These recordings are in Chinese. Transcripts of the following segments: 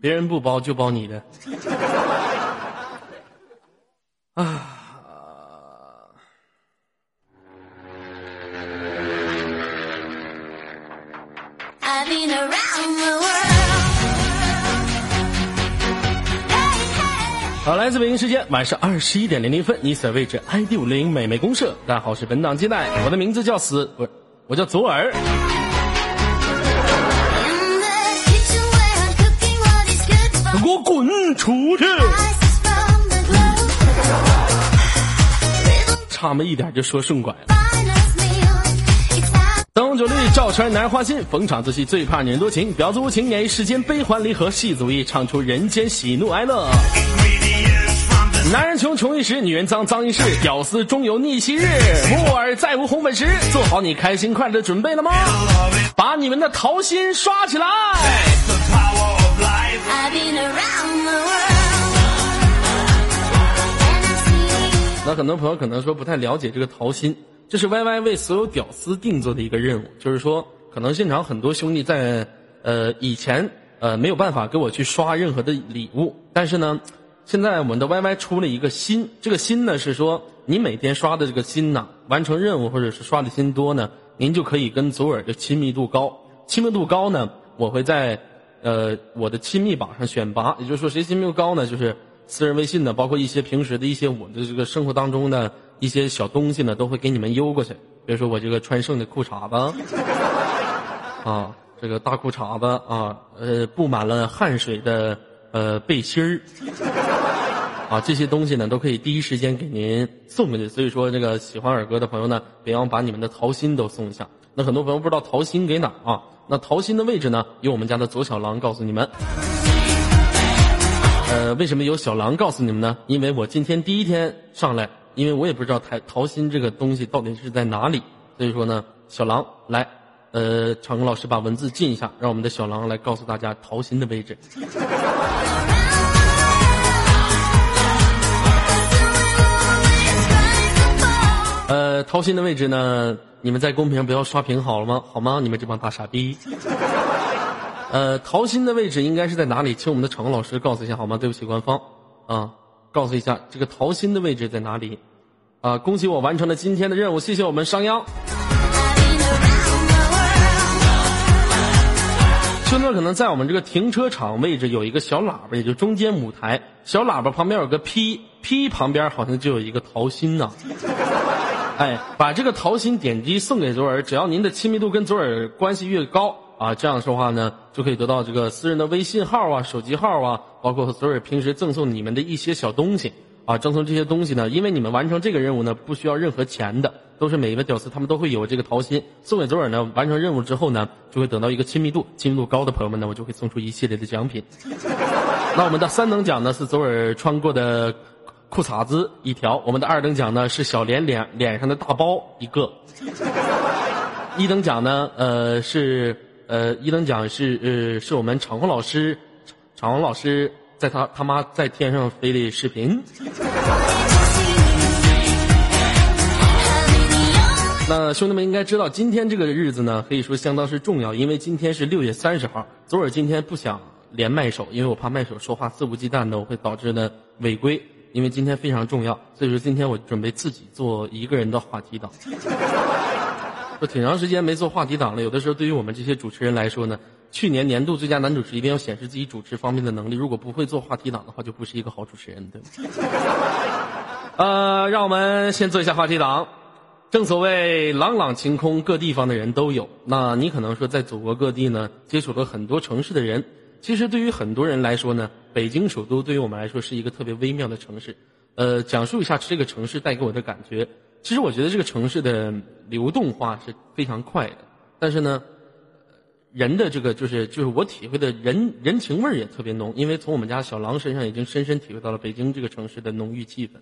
别人不包就包你的。啊。好，来自北京时间晚上二十一点零零分，你所位置 ID 五零美美公社，大家好，我是本档接待，我的名字叫死，不是，我叫左耳。出去！差么一点就说顺拐了。灯红酒绿，照穿男人花心；逢场作戏，最怕女人多情。婊子无情，演绎世间悲欢离合；戏子无意，唱出人间喜怒哀乐。男人穷穷一时，女人脏脏一世，屌丝终有逆袭日。木耳再无红粉时，做好你开心快乐的准备了吗？把你们的桃心刷起来！那很多朋友可能说不太了解这个桃心，这是 Y Y 为所有屌丝定做的一个任务，就是说，可能现场很多兄弟在呃以前呃没有办法给我去刷任何的礼物，但是呢，现在我们的 Y Y 出了一个心，这个心呢是说，你每天刷的这个心呢，完成任务或者是刷的心多呢，您就可以跟左耳的亲密度高，亲密度高呢，我会在呃我的亲密榜上选拔，也就是说谁亲密度高呢，就是。私人微信呢，包括一些平时的一些我的这个生活当中的一些小东西呢，都会给你们邮过去。比如说我这个穿剩的裤衩子，啊，这个大裤衩子啊，呃，布满了汗水的呃背心儿，啊，这些东西呢都可以第一时间给您送过去。所以说，这个喜欢耳哥的朋友呢，别忘把你们的桃心都送一下。那很多朋友不知道桃心给哪啊？那桃心的位置呢，由我们家的左小狼告诉你们。呃，为什么由小狼告诉你们呢？因为我今天第一天上来，因为我也不知道桃桃心这个东西到底是在哪里，所以说呢，小狼来，呃，长工老师把文字进一下，让我们的小狼来告诉大家桃心的位置。桃心的位置呢，你们在公屏不要刷屏好了吗？好吗？你们这帮大傻逼。呃，桃心的位置应该是在哪里？请我们的场控老师告诉一下好吗？对不起，官方，啊，告诉一下这个桃心的位置在哪里？啊，恭喜我完成了今天的任务，谢谢我们商鞅。兄弟们，可能在我们这个停车场位置有一个小喇叭，也就中间舞台小喇叭旁边有个 P，P 旁边好像就有一个桃心呢。哎，把这个桃心点击送给左耳，只要您的亲密度跟左耳关系越高。啊，这样说话呢，就可以得到这个私人的微信号啊、手机号啊，包括左耳平时赠送你们的一些小东西啊。赠送这些东西呢，因为你们完成这个任务呢，不需要任何钱的，都是每一个屌丝他们都会有这个桃心送给左耳呢。完成任务之后呢，就会得到一个亲密度，亲密度高的朋友们呢，我就会送出一系列的奖品。那我们的三等奖呢是左耳穿过的裤衩子一条，我们的二等奖呢是小莲脸脸上的大包一个，一等奖呢呃是。呃，一等奖是呃，是我们场控老师，场控老师在他他妈在天上飞的视频。那兄弟们应该知道，今天这个日子呢，可以说相当是重要，因为今天是六月三十号。昨儿今天不想连麦手，因为我怕麦手说话肆无忌惮的，我会导致呢违规。因为今天非常重要，所以说今天我准备自己做一个人的话题档。说挺长时间没做话题党了，有的时候对于我们这些主持人来说呢，去年年度最佳男主持一定要显示自己主持方面的能力，如果不会做话题党的话，就不是一个好主持人，对吗？呃，让我们先做一下话题党。正所谓朗朗晴空，各地方的人都有。那你可能说在祖国各地呢，接触了很多城市的人，其实对于很多人来说呢，北京首都对于我们来说是一个特别微妙的城市。呃，讲述一下这个城市带给我的感觉。其实我觉得这个城市的流动化是非常快的，但是呢，人的这个就是就是我体会的人人情味儿也特别浓，因为从我们家小狼身上已经深深体会到了北京这个城市的浓郁气氛。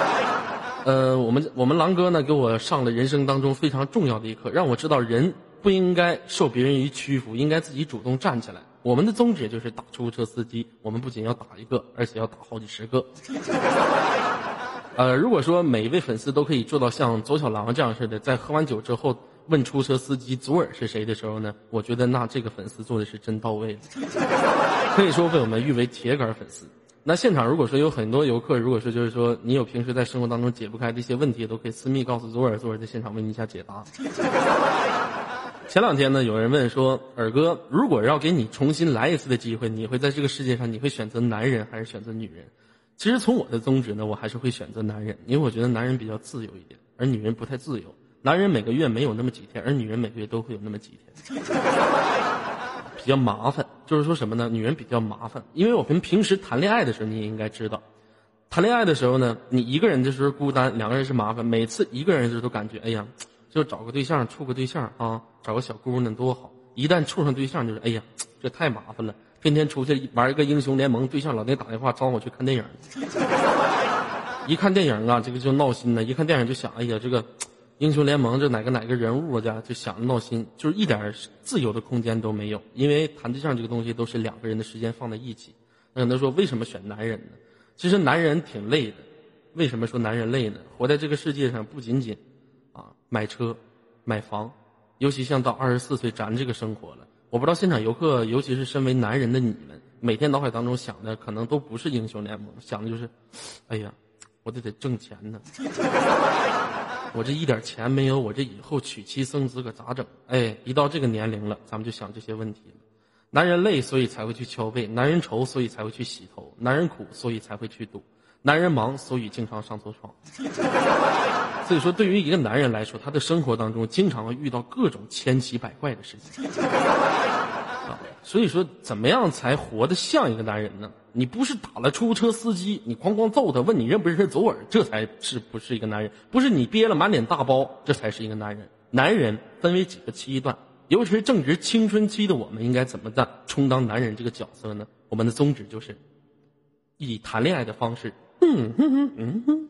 呃，我们我们狼哥呢给我上了人生当中非常重要的一课，让我知道人不应该受别人于屈服，应该自己主动站起来。我们的宗旨就是打出租车司机，我们不仅要打一个，而且要打好几十个。呃，如果说每一位粉丝都可以做到像左小狼这样似的，在喝完酒之后问出租车司机左耳是谁的时候呢，我觉得那这个粉丝做的是真到位了，可以说被我们誉为铁杆粉丝。那现场如果说有很多游客，如果说就是说你有平时在生活当中解不开的一些问题，都可以私密告诉左耳，左耳在现场为你一下解答。前两天呢，有人问说，耳哥，如果要给你重新来一次的机会，你会在这个世界上，你会选择男人还是选择女人？其实从我的宗旨呢，我还是会选择男人，因为我觉得男人比较自由一点，而女人不太自由。男人每个月没有那么几天，而女人每个月都会有那么几天，比较麻烦。就是说什么呢？女人比较麻烦，因为我们平时谈恋爱的时候，你也应该知道，谈恋爱的时候呢，你一个人的时候孤单，两个人是麻烦。每次一个人的时候都感觉，哎呀，就找个对象，处个对象啊，找个小姑娘多好。一旦处上对象，就是哎呀，这太麻烦了。天天出去玩一个英雄联盟，对象老得打电话招我去看电影。一看电影啊，这个就闹心呢。一看电影就想，哎呀，这个英雄联盟这哪个哪个人物家就想着闹心，就是一点自由的空间都没有。因为谈对象这个东西都是两个人的时间放在一起。那可能说为什么选男人呢？其实男人挺累的。为什么说男人累呢？活在这个世界上不仅仅买车、买房，尤其像到二十四岁咱这个生活了。我不知道现场游客，尤其是身为男人的你们，每天脑海当中想的可能都不是英雄联盟，想的就是，哎呀，我得得挣钱呢。我这一点钱没有，我这以后娶妻生子可咋整？哎，一到这个年龄了，咱们就想这些问题了。男人累，所以才会去敲背；男人愁，所以才会去洗头；男人苦，所以才会去赌；男人忙，所以经常上错床。所以说，对于一个男人来说，他的生活当中经常会遇到各种千奇百怪的事情。啊，所以说，怎么样才活得像一个男人呢？你不是打了出租车司机，你哐哐揍他，问你认不认识左耳，这才是不是一个男人？不是你憋了满脸大包，这才是一个男人。男人分为几个期段，尤其是正值青春期的我们，应该怎么的充当男人这个角色呢？我们的宗旨就是，以谈恋爱的方式。嗯嗯嗯嗯，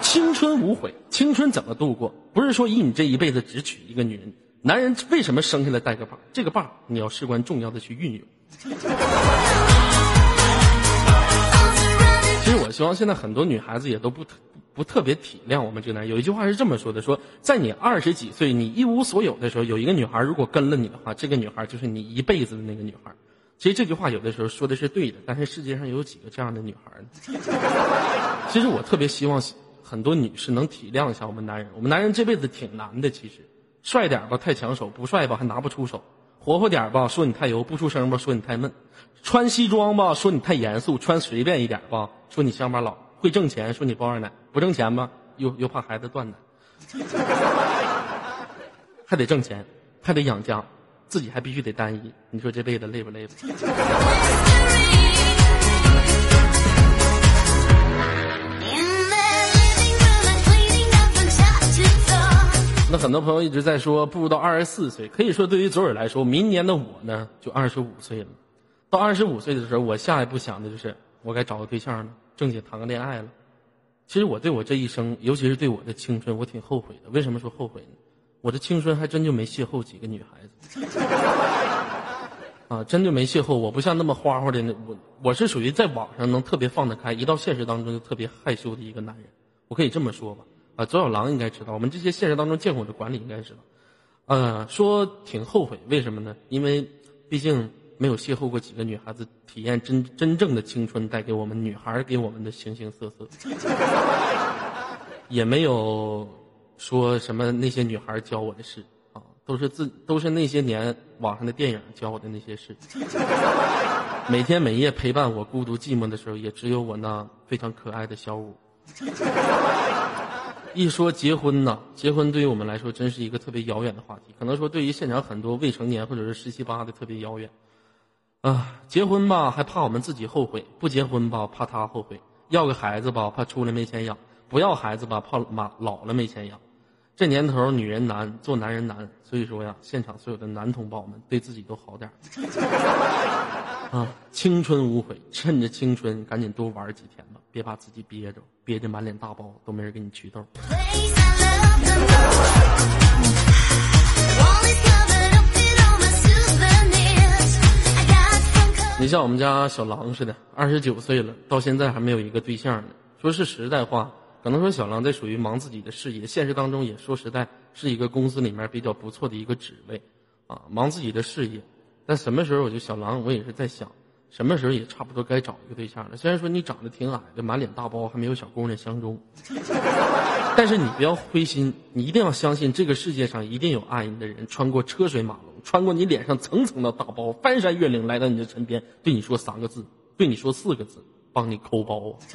青春无悔，青春怎么度过？不是说以你这一辈子只娶一个女人。男人为什么生下来带个把？这个把你要事关重要的去运用。其实我希望现在很多女孩子也都不特不特别体谅我们这个男人。有一句话是这么说的：说在你二十几岁，你一无所有的时候，有一个女孩如果跟了你的话，这个女孩就是你一辈子的那个女孩。其实这句话有的时候说的是对的，但是世界上有几个这样的女孩呢？其实我特别希望很多女士能体谅一下我们男人。我们男人这辈子挺难的，其实帅点吧太抢手，不帅吧还拿不出手；活泼点吧说你太油，不出声吧说你太闷；穿西装吧说你太严肃，穿随便一点吧说你乡巴佬；会挣钱说你包二奶，不挣钱吧又又怕孩子断奶，还得挣钱，还得养家。自己还必须得单一，你说这辈子累不累？那很多朋友一直在说步入到二十四岁，可以说对于左耳来说，明年的我呢就二十五岁了。到二十五岁的时候，我下一步想的就是我该找个对象了，正经谈个恋爱了。其实我对我这一生，尤其是对我的青春，我挺后悔的。为什么说后悔呢？我的青春还真就没邂逅几个女孩子，啊，真就没邂逅。我不像那么花花的那，我我是属于在网上能特别放得开，一到现实当中就特别害羞的一个男人。我可以这么说吧，啊，左小狼应该知道，我们这些现实当中见过的管理应该知道，呃，说挺后悔，为什么呢？因为毕竟没有邂逅过几个女孩子，体验真真正的青春带给我们女孩给我们的形形色色，也没有。说什么那些女孩教我的事啊，都是自都是那些年网上的电影教我的那些事。每天每夜陪伴我孤独寂寞的时候，也只有我那非常可爱的小五。一说结婚呢，结婚对于我们来说真是一个特别遥远的话题。可能说对于现场很多未成年或者是十七八的特别遥远。啊，结婚吧还怕我们自己后悔，不结婚吧怕他后悔，要个孩子吧怕出来没钱养，不要孩子吧怕妈老了没钱养。这年头，女人难，做男人难，所以说呀，现场所有的男同胞们，对自己都好点啊！青春无悔，趁着青春，赶紧多玩几天吧，别把自己憋着，憋着满脸大包，都没人给你祛痘。你像我们家小狼似的，二十九岁了，到现在还没有一个对象呢。说是实在话。可能说小狼在属于忙自己的事业，现实当中也说实在是一个公司里面比较不错的一个职位，啊，忙自己的事业。但什么时候我就小狼，我也是在想，什么时候也差不多该找一个对象了。虽然说你长得挺矮的，满脸大包，还没有小姑娘相中，但是你不要灰心，你一定要相信这个世界上一定有爱你的人，穿过车水马龙，穿过你脸上层层的大包，翻山越岭来到你的身边，对你说三个字，对你说四个字，帮你抠包。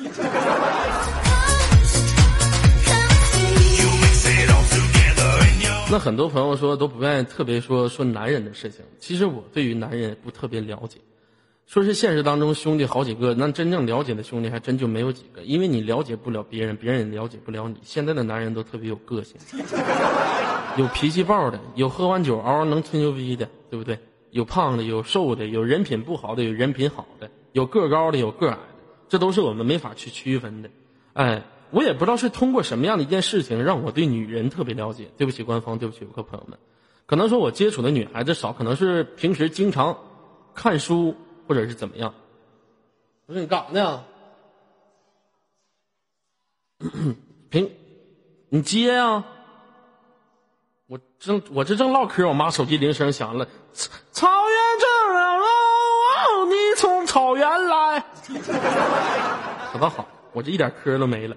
那很多朋友说都不愿意特别说说男人的事情，其实我对于男人不特别了解。说是现实当中兄弟好几个，那真正了解的兄弟还真就没有几个，因为你了解不了别人，别人也了解不了你。现在的男人都特别有个性，有脾气暴的，有喝完酒嗷能吹牛逼的，对不对？有胖的，有瘦的，有人品不好的，有人品好的，有个高的，有个矮的，这都是我们没法去区分的。哎。我也不知道是通过什么样的一件事情让我对女人特别了解。对不起，官方，对不起，游客朋友们，可能说我接触的女孩子少，可能是平时经常看书或者是怎么样。我说你干啥呢？平，你接呀！我正我这正唠嗑，我妈手机铃声响了。草原正热哦，你从草原来。可倒好。我这一点嗑都没了。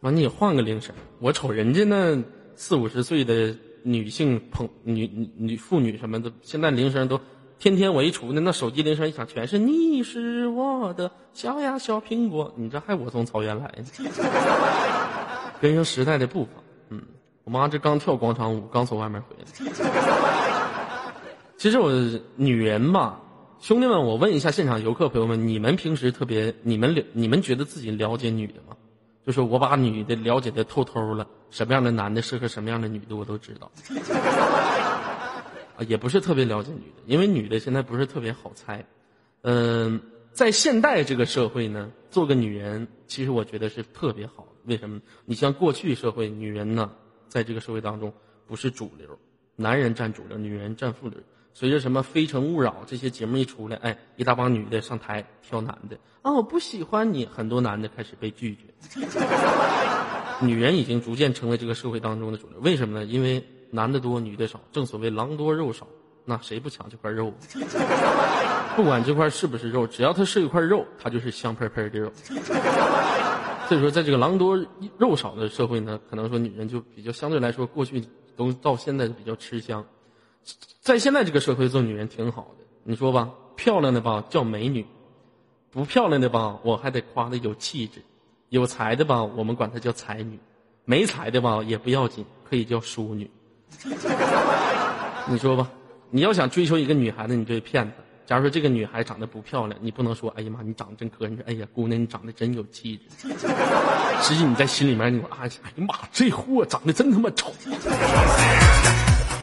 完，你换个铃声。我瞅人家那四五十岁的女性朋女女妇女什么的，现在铃声都天天我一出那那手机铃声一响，全是你是我的小呀小苹果。你这还我从草原来呢，跟上时代的步伐。嗯，我妈这刚跳广场舞，刚从外面回来。其实我女人嘛。兄弟们，我问一下现场游客朋友们，你们平时特别，你们了，你们觉得自己了解女的吗？就是我把女的了解的透透了，什么样的男的适合什么样的女的，我都知道。啊，也不是特别了解女的，因为女的现在不是特别好猜。嗯，在现代这个社会呢，做个女人，其实我觉得是特别好。为什么？你像过去社会，女人呢，在这个社会当中不是主流，男人占主流，女人占副流。随着什么《非诚勿扰》这些节目一出来，哎，一大帮女的上台挑男的啊！我不喜欢你，很多男的开始被拒绝。女人已经逐渐成为这个社会当中的主流，为什么呢？因为男的多，女的少。正所谓狼多肉少，那谁不抢这块肉？不管这块是不是肉，只要它是一块肉，它就是香喷喷的肉。所以说，在这个狼多肉少的社会呢，可能说女人就比较相对来说，过去都到现在比较吃香。在现在这个社会做女人挺好的，你说吧，漂亮的吧叫美女，不漂亮的吧我还得夸她有气质，有才的吧我们管她叫才女，没才的吧也不要紧，可以叫淑女。你说吧，你要想追求一个女孩子，你就得骗她。假如说这个女孩长得不漂亮，你不能说哎呀妈，你长得真磕碜，哎呀姑娘你长得真有气质。实际你在心里面你说哎呀妈，这货长得真他妈丑。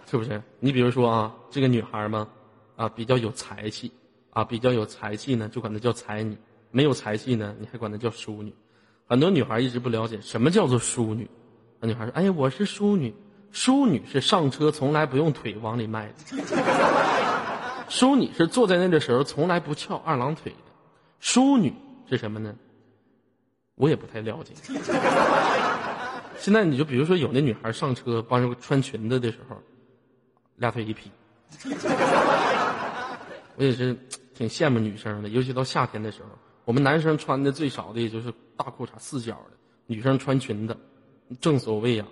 是不是？你比如说啊，这个女孩嘛，啊比较有才气，啊比较有才气呢，就管她叫才女；没有才气呢，你还管她叫淑女。很多女孩一直不了解什么叫做淑女。那女孩说：“哎，我是淑女。淑女是上车从来不用腿往里迈的。淑女是坐在那的时候从来不翘二郎腿的。淑女是什么呢？我也不太了解。现在你就比如说有那女孩上车帮人穿裙子的时候。”俩腿一劈，我也是挺羡慕女生的，尤其到夏天的时候，我们男生穿的最少的也就是大裤衩四角的，女生穿裙子，正所谓呀，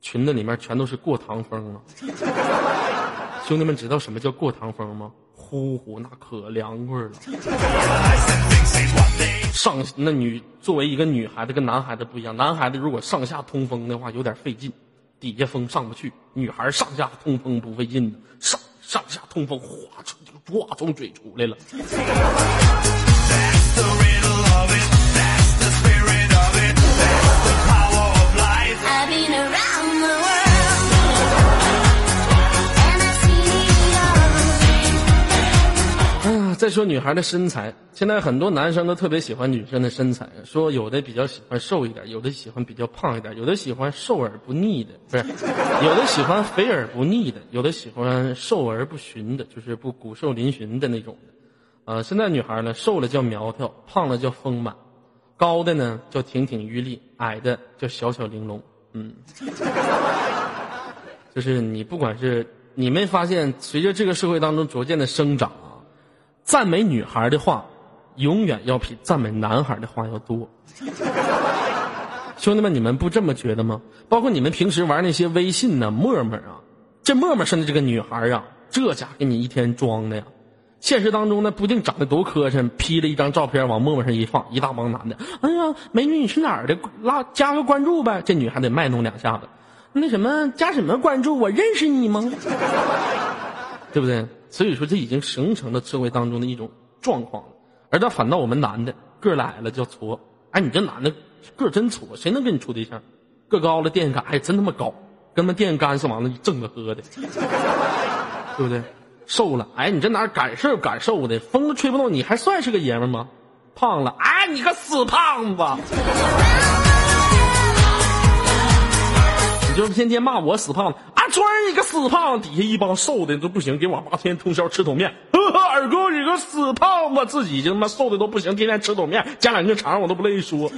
裙子里面全都是过堂风啊。兄弟们知道什么叫过堂风吗？呼呼，那可凉快了。上那女作为一个女孩子跟男孩子不一样，男孩子如果上下通风的话有点费劲。底下风上不去，女孩上下通风不费劲的，上上下通风，哗从哗从嘴出来了。再说女孩的身材，现在很多男生都特别喜欢女生的身材，说有的比较喜欢瘦一点，有的喜欢比较胖一点，有的喜欢瘦而不腻的，不是，有的喜欢肥而不腻的，有的喜欢瘦而不寻的，就是不骨瘦嶙峋的那种的，呃，现在女孩呢，瘦了叫苗条，胖了叫丰满，高的呢叫亭亭玉立，矮的叫小巧玲珑。嗯，就是你不管是你没发现，随着这个社会当中逐渐的生长啊，赞美女孩的话，永远要比赞美男孩的话要多。兄弟们，你们不这么觉得吗？包括你们平时玩那些微信呢、陌陌啊，这陌陌上的这个女孩啊，这家给你一天装的呀。现实当中呢，不定长得多磕碜，P 了一张照片往陌陌上一放，一大帮男的，哎呀，美女你是哪儿的？拉加个关注呗。这女还得卖弄两下子，那什么加什么关注？我认识你吗？对不对？所以说这已经形成了社会当中的一种状况了。而他反倒我们男的个儿矮了叫矬，哎，你这男的个儿真矬，谁能跟你处对象？个高了电线杆还真他妈高，跟那电线杆似的，往那正着喝的，对不对？瘦了，哎，你这哪感受感受的？风都吹不动，你还算是个爷们吗？胖了，哎，你个死胖子！就天天骂我死胖子，啊，川儿你个死胖子！底下一帮瘦的都不行，给网吧天天通宵吃桶面。呵呵，二哥你个死胖子，自己就他妈瘦的都不行，天天吃桶面，加两根肠我都不乐意说。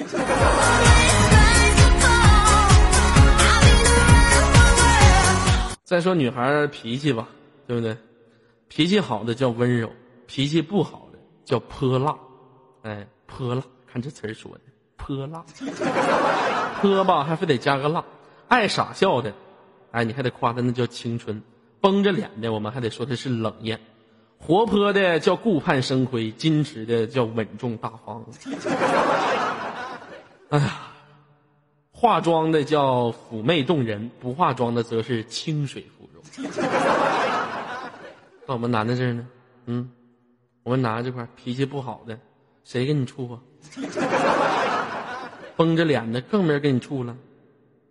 再说女孩脾气吧，对不对？脾气好的叫温柔，脾气不好的叫泼辣，哎，泼辣，看这词儿说的，泼辣，泼吧还非得加个辣，爱傻笑的，哎，你还得夸他那叫青春，绷着脸的我们还得说他是冷艳，活泼的叫顾盼生辉，矜持的叫稳重大方，哎呀，化妆的叫妩媚动人，不化妆的则是清水芙蓉。到我们男的这儿呢，嗯，我们男的这块脾气不好的，谁跟你处啊？绷着脸的更没人跟你处了。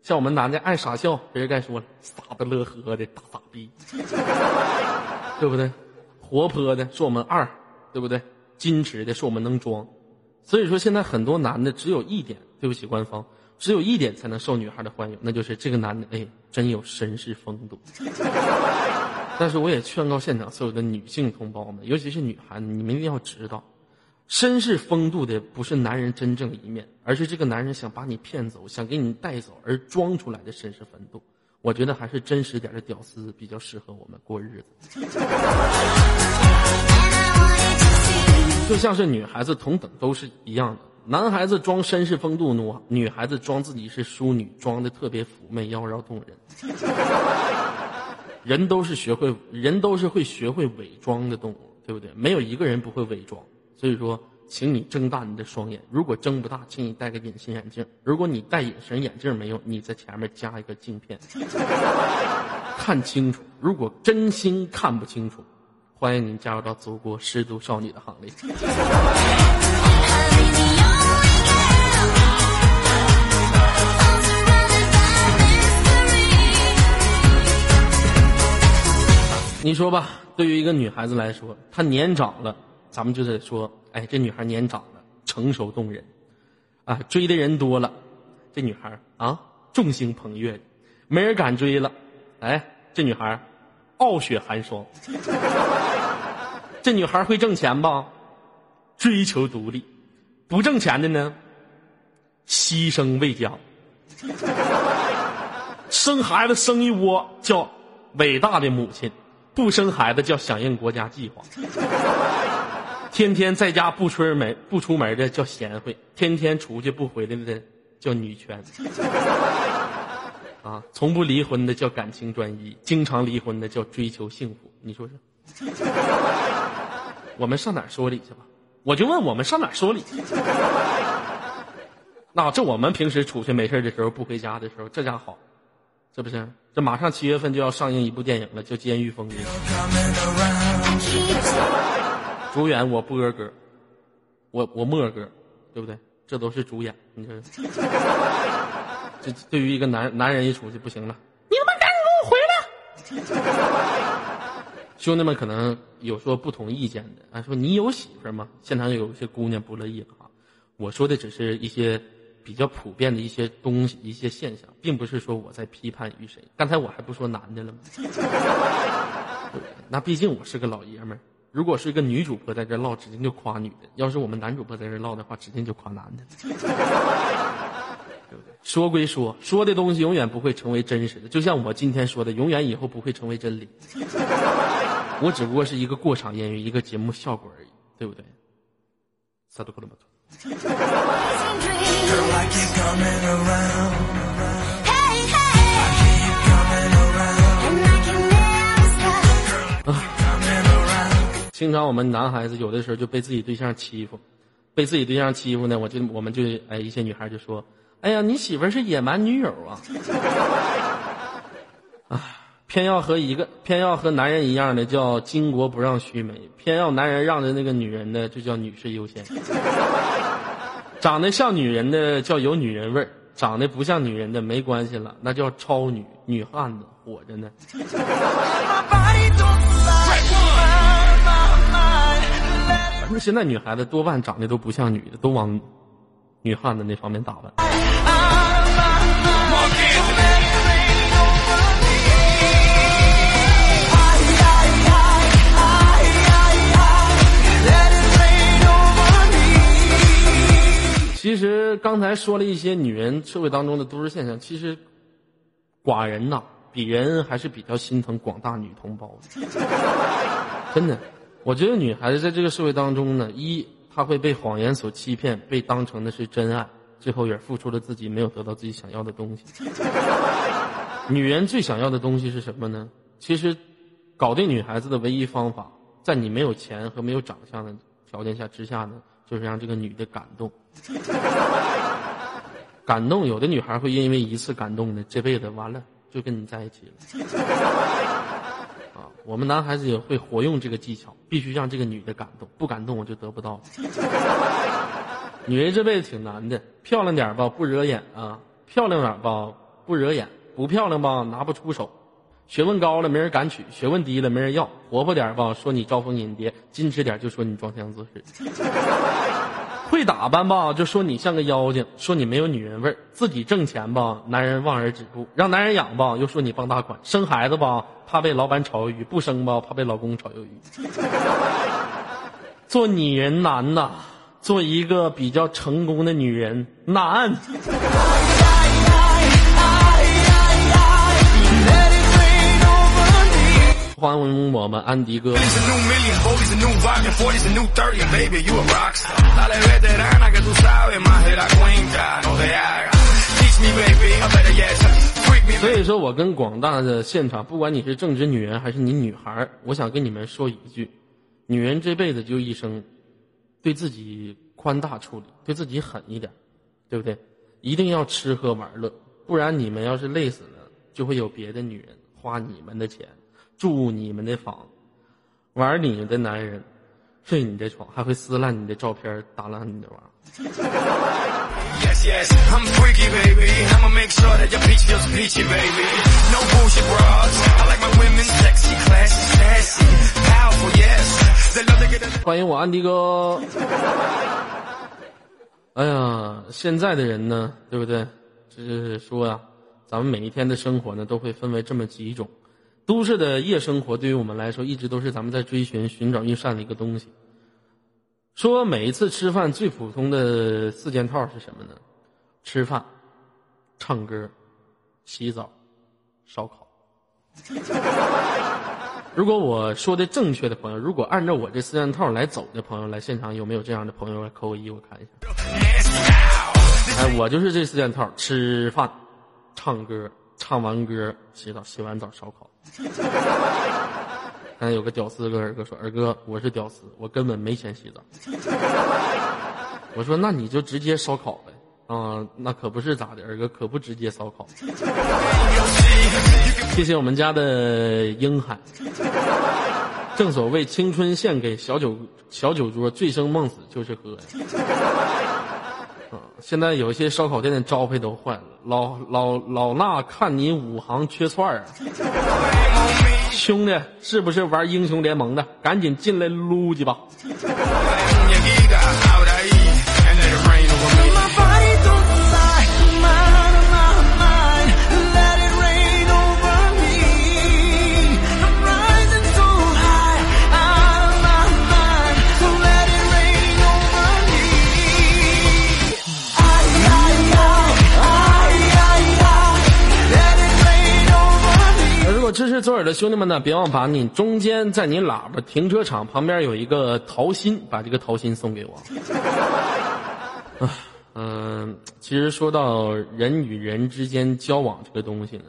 像我们男的爱傻笑，别人该说了，傻的乐呵的大傻逼，对不对？活泼的说我们二，对不对？矜持的说我们能装。所以说现在很多男的只有一点，对不起官方，只有一点才能受女孩的欢迎，那就是这个男的哎，真有绅士风度。但是我也劝告现场所有的女性同胞们，尤其是女孩子，你们一定要知道，绅士风度的不是男人真正一面，而是这个男人想把你骗走、想给你带走而装出来的绅士风度。我觉得还是真实点的屌丝比较适合我们过日子。就像是女孩子同等都是一样的，男孩子装绅士风度，女女孩子装自己是淑女，装的特别妩媚、妖娆动人。人都是学会，人都是会学会伪装的动物，对不对？没有一个人不会伪装。所以说，请你睁大你的双眼。如果睁不大，请你戴个隐形眼镜。如果你戴隐形眼镜没用，你在前面加一个镜片，看清楚。如果真心看不清楚，欢迎您加入到祖国失足少女的行列。你说吧，对于一个女孩子来说，她年长了，咱们就得说，哎，这女孩年长了，成熟动人，啊，追的人多了，这女孩啊，众星捧月，没人敢追了，哎，这女孩傲雪寒霜，这女孩会挣钱吧？追求独立，不挣钱的呢，牺牲为家，生孩子生一窝叫伟大的母亲。不生孩子叫响应国家计划，天天在家不出门不出门的叫贤惠，天天出去不回来的叫女权，啊，从不离婚的叫感情专一，经常离婚的叫追求幸福。你说说，我们上哪说理去吧？我就问我们上哪说理？那这我们平时出去没事的时候不回家的时候，这家好。是不是？这马上七月份就要上映一部电影了，叫《监狱风云》。主演我波哥，我我莫哥，对不对？这都是主演。你说，这对于一个男男人一出去不行了，你他妈赶紧给我回来！兄弟们可能有说不同意见的，啊，说你有媳妇吗？现场有一些姑娘不乐意了啊。我说的只是一些。比较普遍的一些东西、一些现象，并不是说我在批判于谁。刚才我还不说男的了吗？那毕竟我是个老爷们儿，如果是一个女主播在这唠，指定就夸女的；要是我们男主播在这唠的话，指定就夸男的。说归说，说的东西永远不会成为真实的，就像我今天说的，永远以后不会成为真理。我只不过是一个过场演员，一个节目效果而已，对不对？经常我们男孩子有的时候就被自己对象欺负，被自己对象欺负呢，我就我们就哎一些女孩就说：“哎呀，你媳妇是野蛮女友啊！” 啊，偏要和一个偏要和男人一样的叫巾帼不让须眉，偏要男人让着那个女人的就叫女士优先。长得像女人的叫有女人味儿，长得不像女人的没关系了，那叫超女女汉子火着呢。那现在女孩子多半长得都不像女的，都往女汉子那方面打扮。其实刚才说了一些女人社会当中的都市现象，其实寡人呐，比人还是比较心疼广大女同胞的，真的。我觉得女孩子在这个社会当中呢，一她会被谎言所欺骗，被当成的是真爱，最后也付出了自己没有得到自己想要的东西。女人最想要的东西是什么呢？其实，搞定女孩子的唯一方法，在你没有钱和没有长相的条件下之下呢，就是让这个女的感动。感动，有的女孩会因为一次感动呢，这辈子完了就跟你在一起了。我们男孩子也会活用这个技巧，必须让这个女的感动，不感动我就得不到。女人这辈子挺难的，漂亮点吧不惹眼啊，漂亮点吧不惹眼，不漂亮吧拿不出手。学问高了没人敢娶，学问低了没人要。活泼点吧说你招蜂引蝶，矜持点就说你装腔作势。会打扮吧，就说你像个妖精；说你没有女人味儿。自己挣钱吧，男人望而止步；让男人养吧，又说你傍大款；生孩子吧，怕被老板炒鱿鱼；不生吧，怕被老公炒鱿鱼。做女人难呐，做一个比较成功的女人难。欢迎我们安迪哥。所以说，我跟广大的现场，不管你是正直女人还是你女孩我想跟你们说一句：女人这辈子就一生，对自己宽大处理，对自己狠一点，对不对？一定要吃喝玩乐，不然你们要是累死了，就会有别的女人花你们的钱。住你们的房，玩你们的男人，睡你的床，还会撕烂你的照片，打烂你的娃。欢迎我安迪哥。哎呀，现在的人呢，对不对？就是说呀，咱们每一天的生活呢，都会分为这么几种。都市的夜生活对于我们来说，一直都是咱们在追寻、寻找、遇善的一个东西。说每一次吃饭最普通的四件套是什么呢？吃饭、唱歌、洗澡、烧烤。如果我说的正确的朋友，如果按照我这四件套来走的朋友，来现场有没有这样的朋友？来扣个一，我看一下。哎，我就是这四件套：吃饭、唱歌、唱完歌、洗澡、洗完澡、烧烤。刚才有个屌丝跟二哥说：“二哥，我是屌丝，我根本没钱洗澡。”我说：“那你就直接烧烤呗。”啊，那可不是咋的，二哥可不直接烧烤。谢谢我们家的英海。正所谓青春献给小酒小酒桌，醉生梦死就是喝。现在有些烧烤店的招牌都换了，老老老衲看你五行缺串儿啊！兄弟，是不是玩英雄联盟的？赶紧进来撸去吧！的兄弟们呢，别忘把你中间在你喇叭停车场旁边有一个桃心，把这个桃心送给我。嗯，其实说到人与人之间交往这个东西呢，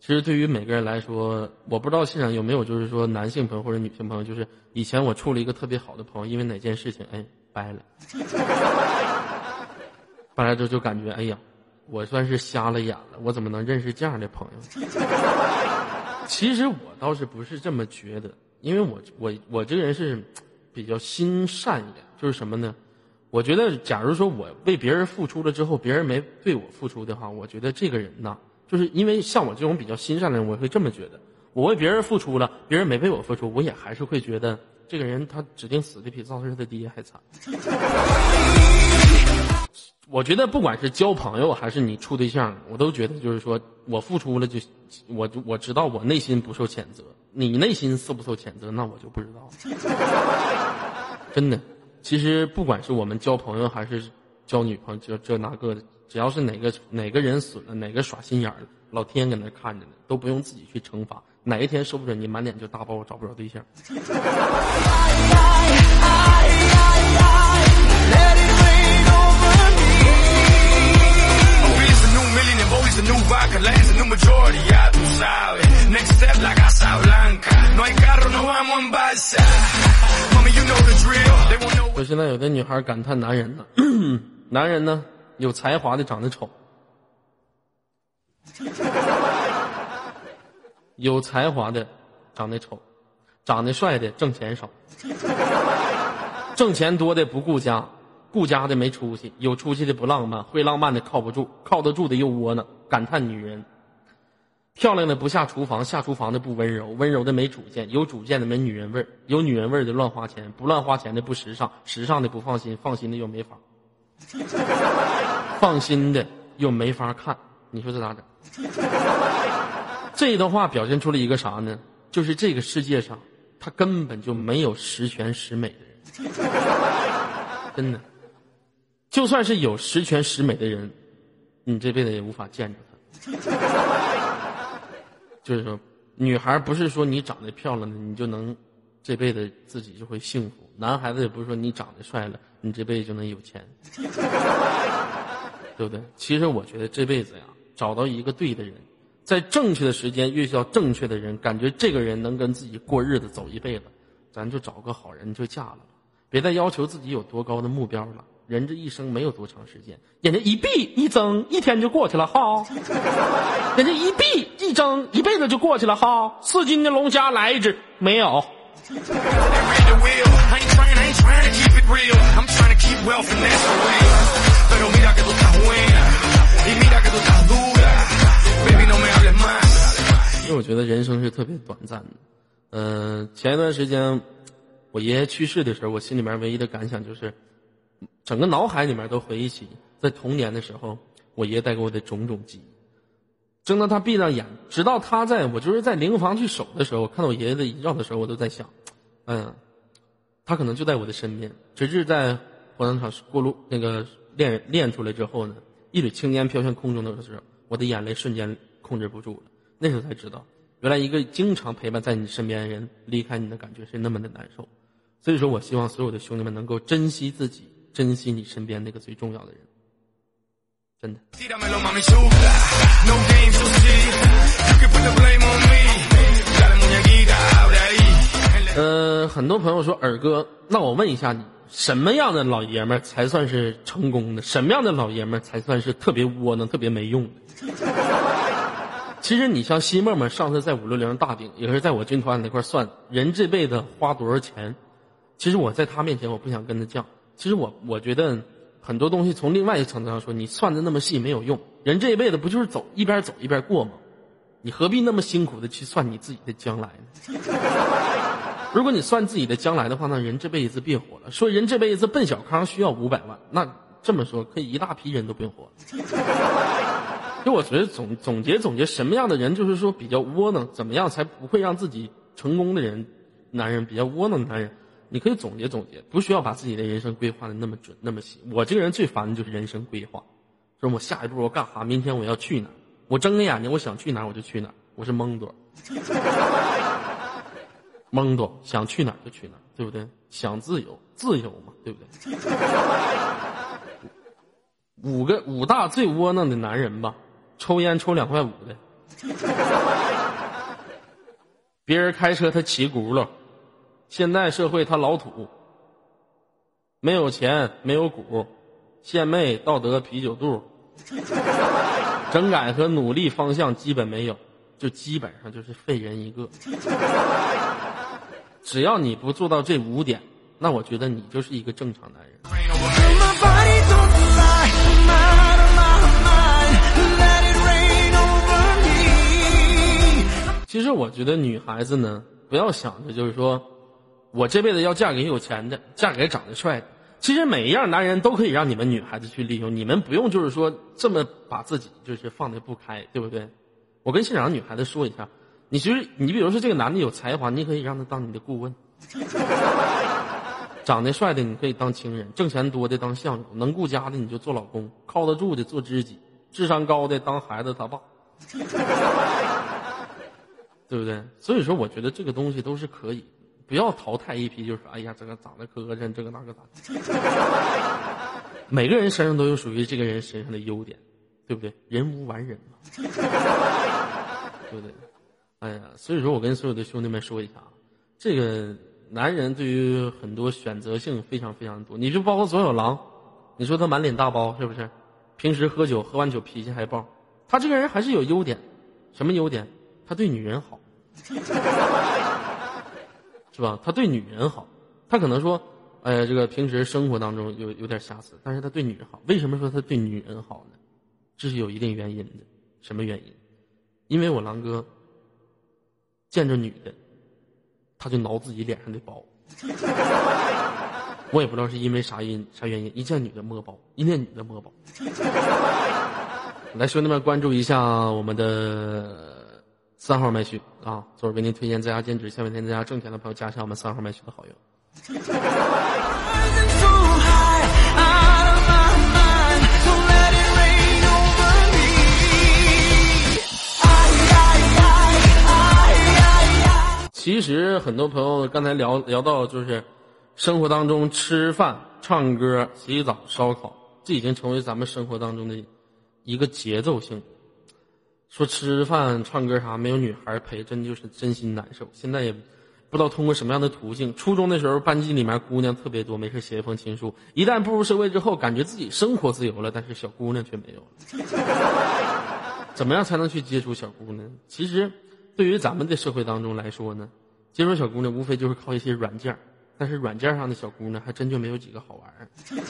其实对于每个人来说，我不知道现场有没有就是说男性朋友或者女性朋友，就是以前我处了一个特别好的朋友，因为哪件事情哎掰了，掰了之后就感觉哎呀。我算是瞎了眼了，我怎么能认识这样的朋友？其实我倒是不是这么觉得，因为我我我这个人是比较心善一点，就是什么呢？我觉得，假如说我为别人付出了之后，别人没对我付出的话，我觉得这个人呐，就是因为像我这种比较心善的人，我会这么觉得：我为别人付出了，别人没为我付出，我也还是会觉得这个人他指定死的比赵四的爹还惨。我觉得不管是交朋友还是你处对象，我都觉得就是说我付出了就，我我知道我内心不受谴责，你内心受不受谴责，那我就不知道了。真的，其实不管是我们交朋友还是交女朋友，这这那个的，只要是哪个哪个人损了，哪个耍心眼儿老天搁那看着呢，都不用自己去惩罚。哪一天说不准你满脸就大包，找不着对象。就现在有的女孩感叹男人呢，男人呢有才华的长得丑，有才华的长得丑，长得帅的挣钱少，挣钱多的不顾家。顾家的没出息，有出息的不浪漫，会浪漫的靠不住，靠得住的又窝囊。感叹女人，漂亮的不下厨房，下厨房的不温柔，温柔的没主见，有主见的没女人味儿，有女人味儿的乱花钱，不乱花钱的不时尚，时尚的不放心，放心的又没法，放心的又没法看。你说这咋整？这一段话表现出了一个啥呢？就是这个世界上，他根本就没有十全十美的人，真的。就算是有十全十美的人，你这辈子也无法见着他。就是说，女孩不是说你长得漂亮的你就能这辈子自己就会幸福；男孩子也不是说你长得帅了你这辈子就能有钱，对不对？其实我觉得这辈子呀，找到一个对的人，在正确的时间遇到正确的人，感觉这个人能跟自己过日子走一辈子，咱就找个好人就嫁了，别再要求自己有多高的目标了。人这一生没有多长时间，人家一闭一睁，一天就过去了哈。人家一闭一睁，一辈子就过去了哈。四斤的龙虾来一只，没有。因为我觉得人生是特别短暂的。嗯，前一段时间我爷爷去世的时候，我心里面唯一的感想就是。整个脑海里面都回忆起在童年的时候，我爷爷带给我的种种记忆。正当他闭上眼，直到他在我就是在灵房去守的时候，看到我爷爷的遗照的时候，我都在想，嗯，他可能就在我的身边。直至在火葬场过路那个练练出来之后呢，一缕青烟飘向空中的时候，我的眼泪瞬间控制不住了。那时候才知道，原来一个经常陪伴在你身边的人离开你的感觉是那么的难受。所以说我希望所有的兄弟们能够珍惜自己。珍惜你身边那个最重要的人，真的。呃，很多朋友说耳哥，那我问一下你，什么样的老爷们才算是成功的？什么样的老爷们才算是特别窝囊、特别没用？其实你像西沫沫上次在五六零大顶，也是在我军团那块算人这辈子花多少钱。其实我在他面前，我不想跟他犟。其实我我觉得很多东西从另外一个层次上说，你算的那么细没有用。人这一辈子不就是走一边走一边过吗？你何必那么辛苦的去算你自己的将来呢？如果你算自己的将来的话，那人这辈子别活了。说人这辈子奔小康需要五百万，那这么说可以一大批人都不用活了。就我觉得总总结总结，什么样的人就是说比较窝囊，怎么样才不会让自己成功的人，男人比较窝囊的男人。你可以总结总结，不需要把自己的人生规划的那么准那么细。我这个人最烦的就是人生规划，说我下一步我干哈，明天我要去哪，我睁开眼睛我想去哪我就去哪，我是蒙多。蒙多想去哪就去哪，对不对？想自由，自由嘛，对不对？五个五大最窝囊的男人吧，抽烟抽两块五的，别人开车他骑轱辘，现代社会他老土，没有钱没有股，献媚道德啤酒肚，整改和努力方向基本没有，就基本上就是废人一个。只要你不做到这五点，那我觉得你就是一个正常男人。其实我觉得女孩子呢，不要想着就是说，我这辈子要嫁给有钱的，嫁给长得帅的。其实每一样男人都可以让你们女孩子去利用，你们不用就是说这么把自己就是放的不开，对不对？我跟现场的女孩子说一下，你其实你比如说这个男的有才华，你可以让他当你的顾问；长得帅的你可以当情人，挣钱多的当相公，能顾家的你就做老公，靠得住的做知己，智商高的当孩子他爸。对不对？所以说，我觉得这个东西都是可以，不要淘汰一批，就是哎呀，这个长得磕磕碜，这个那个咋？每个人身上都有属于这个人身上的优点，对不对？人无完人嘛，对不对？哎呀，所以说我跟所有的兄弟们说一下啊，这个男人对于很多选择性非常非常多。你就包括左小狼，你说他满脸大包是不是？平时喝酒喝完酒脾气还暴，他这个人还是有优点，什么优点？他对女人好，是吧？他对女人好，他可能说，哎，这个平时生活当中有有点瑕疵，但是他对女人好。为什么说他对女人好呢？这是有一定原因的。什么原因？因为我狼哥见着女的，他就挠自己脸上的包。我也不知道是因为啥因啥原因，一见女的摸包，一见女的摸包。来，兄弟们关注一下我们的。三号麦序啊，昨儿为您推荐在家兼职，下半天在家挣钱的朋友加一下我们三号麦序的好友。其实很多朋友刚才聊聊到，就是生活当中吃饭、唱歌、洗澡、烧烤，这已经成为咱们生活当中的一个节奏性。说吃饭、唱歌啥没有女孩陪，真就是真心难受。现在也不知道通过什么样的途径。初中的时候，班级里面姑娘特别多，没事写一封情书。一旦步入社会之后，感觉自己生活自由了，但是小姑娘却没有了。怎么样才能去接触小姑娘？其实，对于咱们的社会当中来说呢，接触小姑娘无非就是靠一些软件但是软件上的小姑娘还真就没有几个好玩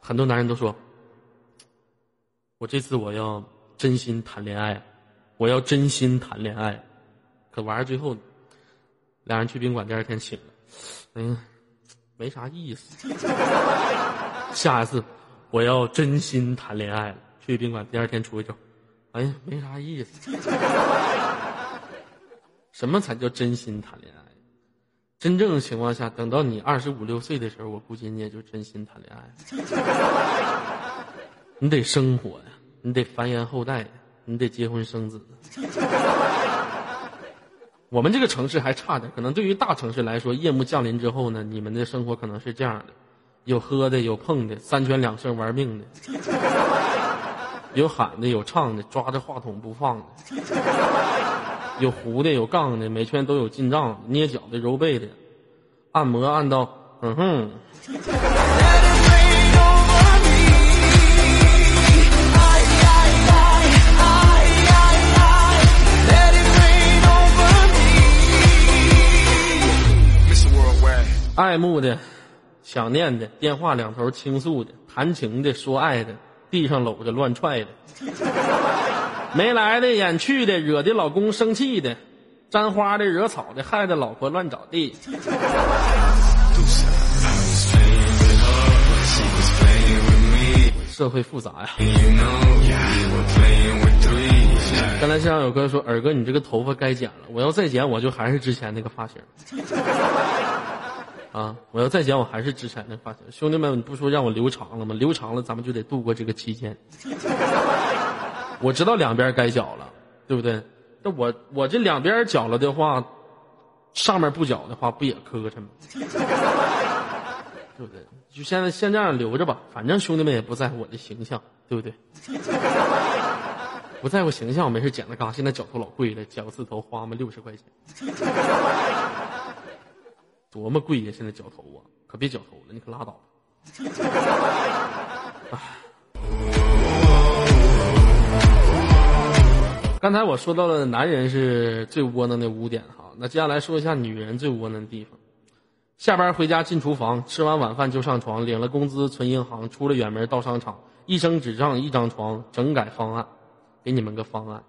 很多男人都说，我这次我要。真心谈恋爱，我要真心谈恋爱，可玩最后，俩人去宾馆，第二天醒了，哎呀，没啥意思。下一次我要真心谈恋爱了，去宾馆，第二天出去就，哎呀，没啥意思。什么才叫真心谈恋爱？真正的情况下，等到你二十五六岁的时候，我估计你也就真心谈恋爱。你得生活呀。你得繁衍后代，你得结婚生子。我们这个城市还差点，可能对于大城市来说，夜幕降临之后呢，你们的生活可能是这样的：有喝的，有碰的，三拳两胜玩命的；有喊的，有唱的，抓着话筒不放的；有胡的，有杠的，每圈都有进账，捏脚的，揉背的，按摩按到嗯哼。爱慕的，想念的，电话两头倾诉的，谈情的，说爱的，地上搂着乱踹的，没来的，演去的，惹的老公生气的，沾花的，惹草的，害得老婆乱找地。社会复杂呀。刚才现场有哥说：“尔哥，你这个头发该剪了，我要再剪，我就还是之前那个发型。”啊！我要再剪，我还是之前的发型。兄弟们，你不说让我留长了吗？留长了，咱们就得度过这个期间。我知道两边该剪了，对不对？那我我这两边搅了的话，上面不搅的话，不也磕碜吗？对不对？就现在先这样留着吧，反正兄弟们也不在乎我的形象，对不对？不在乎形象，没事剪了嘎。现在绞头老贵了，绞次头花么六十块钱，多么贵呀！现在绞头啊，可别绞头了，你可拉倒吧。刚才我说到了男人是最窝囊的污点哈，那接下来说一下女人最窝囊的地方。下班回家进厨房，吃完晚饭就上床，领了工资存银行，出了远门到商场，一生只上一张床，整改方案，给你们个方案。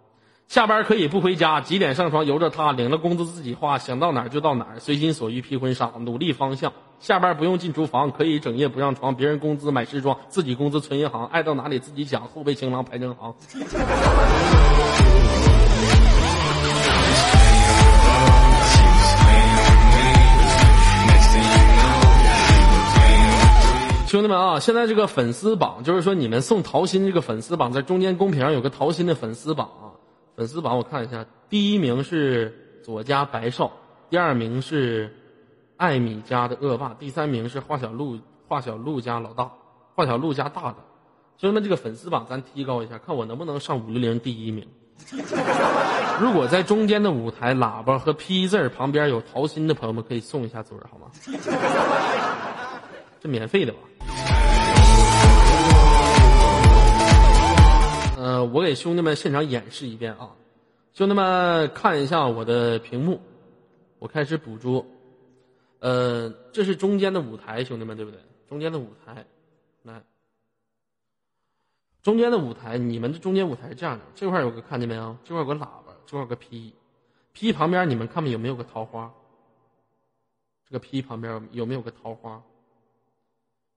下班可以不回家，几点上床由着他，领了工资自己花，想到哪儿就到哪儿，随心所欲披婚纱，努力方向。下班不用进厨房，可以整夜不上床，别人工资买时装，自己工资存银行，爱到哪里自己想，后备情郎排成行。兄弟们啊，现在这个粉丝榜，就是说你们送桃心这个粉丝榜，在中间公屏上有个桃心的粉丝榜啊。粉丝榜我看一下，第一名是左家白少，第二名是艾米家的恶霸，第三名是华小璐华小璐家老大，华小璐家大的。兄弟们，这个粉丝榜咱提高一下，看我能不能上五六零第一名。如果在中间的舞台喇叭和 P 字旁边有桃心的朋友们，可以送一下嘴儿好吗？这免费的吧？呃，我给兄弟们现场演示一遍啊，兄弟们看一下我的屏幕，我开始捕捉。呃，这是中间的舞台，兄弟们对不对？中间的舞台，来，中间的舞台，你们的中间舞台是这样的，这块有个看见没有？这块有个喇叭，这块有个 P，P 旁边你们看没有没有个桃花？这个 P 旁边有没有个桃花？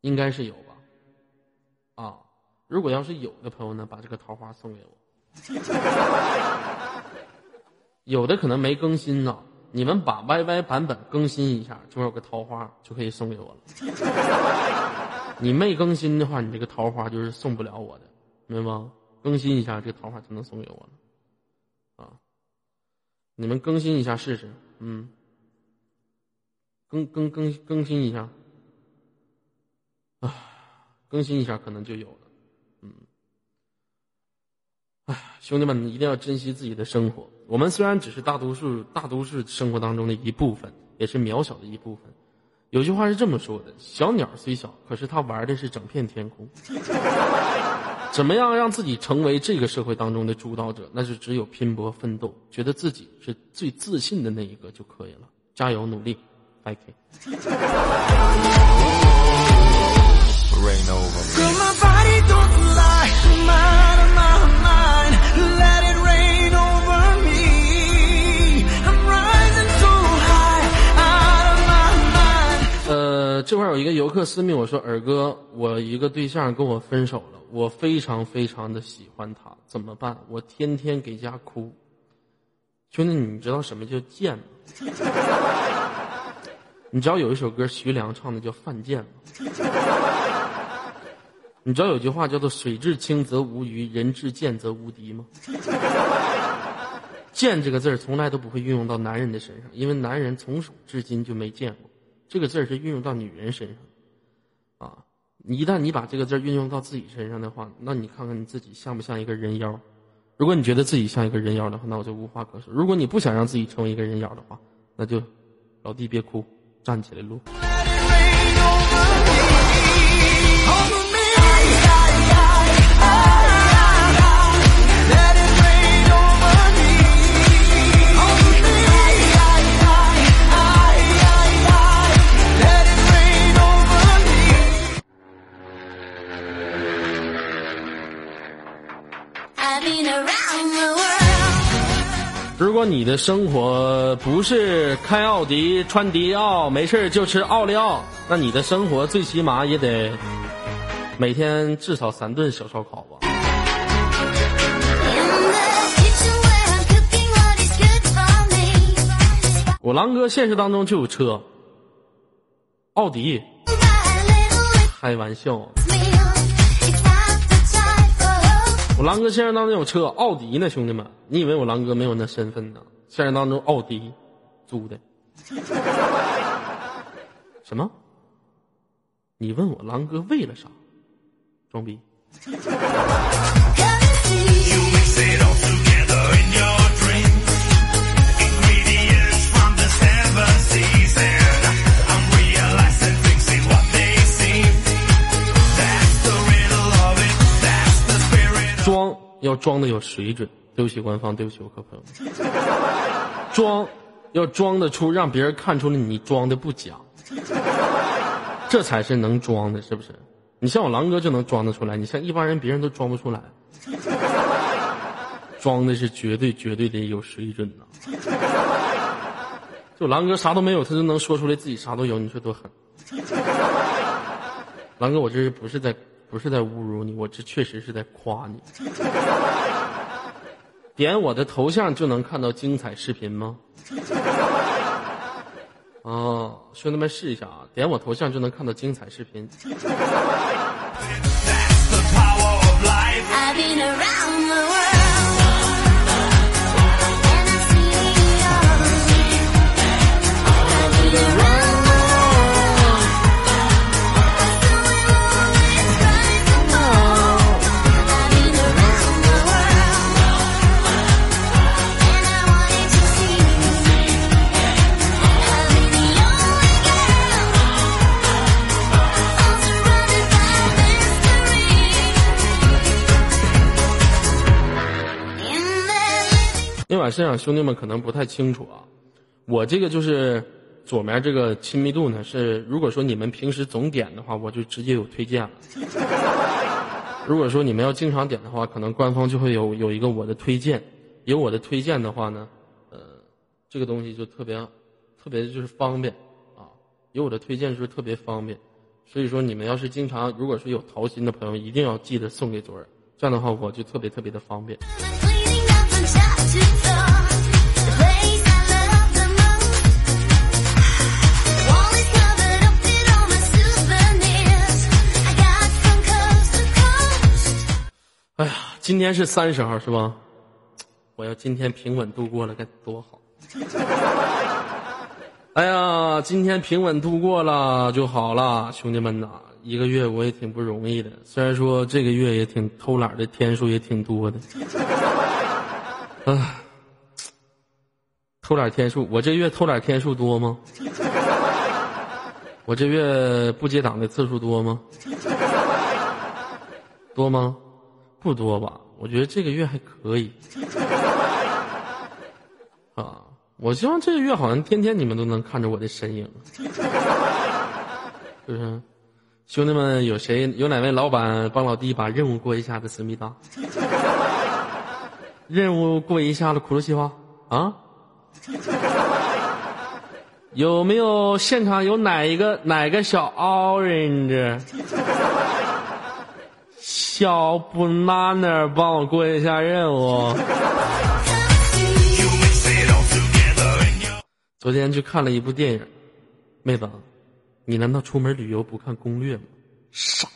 应该是有吧？啊。如果要是有的朋友呢，把这个桃花送给我。有的可能没更新呢，你们把 YY 版本更新一下，就有个桃花就可以送给我了。你没更新的话，你这个桃花就是送不了我的，明白吗？更新一下，这个桃花就能送给我了。啊，你们更新一下试试，嗯，更更更更新一下，啊，更新一下可能就有。兄弟们，一定要珍惜自己的生活。我们虽然只是大多数大多数生活当中的一部分，也是渺小的一部分。有句话是这么说的：小鸟虽小，可是它玩的是整片天空。怎么样让自己成为这个社会当中的主导者？那就只有拼搏奋斗，觉得自己是最自信的那一个就可以了。加油努力，I K。这块有一个游客私密我说：“尔哥，我一个对象跟我分手了，我非常非常的喜欢他，怎么办？我天天给家哭。兄弟，你知道什么叫贱吗？你知道有一首歌徐良唱的叫《犯贱》吗？”你知道有句话叫做“水至清则无鱼，人至贱则无敌”吗？“ 贱”这个字儿从来都不会运用到男人的身上，因为男人从始至今就没见过。这个字儿是运用到女人身上，啊！一旦你把这个字儿运用到自己身上的话，那你看看你自己像不像一个人妖？如果你觉得自己像一个人妖的话，那我就无话可说。如果你不想让自己成为一个人妖的话，那就老弟别哭，站起来撸。你的生活不是开奥迪、穿迪奥，没事就吃奥利奥，那你的生活最起码也得每天至少三顿小烧烤吧。我狼哥现实当中就有车，奥迪，开玩笑。我狼哥现实当中有车，奥迪呢，兄弟们，你以为我狼哥没有那身份呢？现实当中奥迪租的。什么？你问我狼哥为了啥？装逼。要装的有水准，对不起官方，对不起我客朋友。装要装得出，让别人看出来你装的不假，这才是能装的，是不是？你像我狼哥就能装得出来，你像一般人别人都装不出来，装的是绝对绝对的有水准呐。就狼哥啥都没有，他就能说出来自己啥都有，你说多狠？狼哥，我这是不是在？不是在侮辱你，我这确实是在夸你。点我的头像就能看到精彩视频吗？哦，兄弟们试一下啊！点我头像就能看到精彩视频。晚上兄弟们可能不太清楚啊，我这个就是左面这个亲密度呢，是如果说你们平时总点的话，我就直接有推荐了。如果说你们要经常点的话，可能官方就会有有一个我的推荐，有我的推荐的话呢，呃，这个东西就特别特别就是方便啊，有我的推荐就是特别方便，所以说你们要是经常如果说有桃心的朋友，一定要记得送给左儿，这样的话我就特别特别的方便。哎呀，今天是三十号是吧？我要今天平稳度过了该多好！哎呀，今天平稳度过了就好了，兄弟们呐，一个月我也挺不容易的。虽然说这个月也挺偷懒的天数也挺多的。啊，偷懒天数，我这月偷懒天数多吗？我这月不接档的次数多吗？多吗？不多吧，我觉得这个月还可以。啊，我希望这个月好像天天你们都能看着我的身影，是不是？兄弟们，有谁有哪位老板帮老弟把任务过一下的？思密达，任务过一下的苦鲁西瓜啊？有没有现场有哪一个哪个小 orange？小布纳那儿帮我过一下任务。昨天去看了一部电影，妹子，你难道出门旅游不看攻略吗？傻。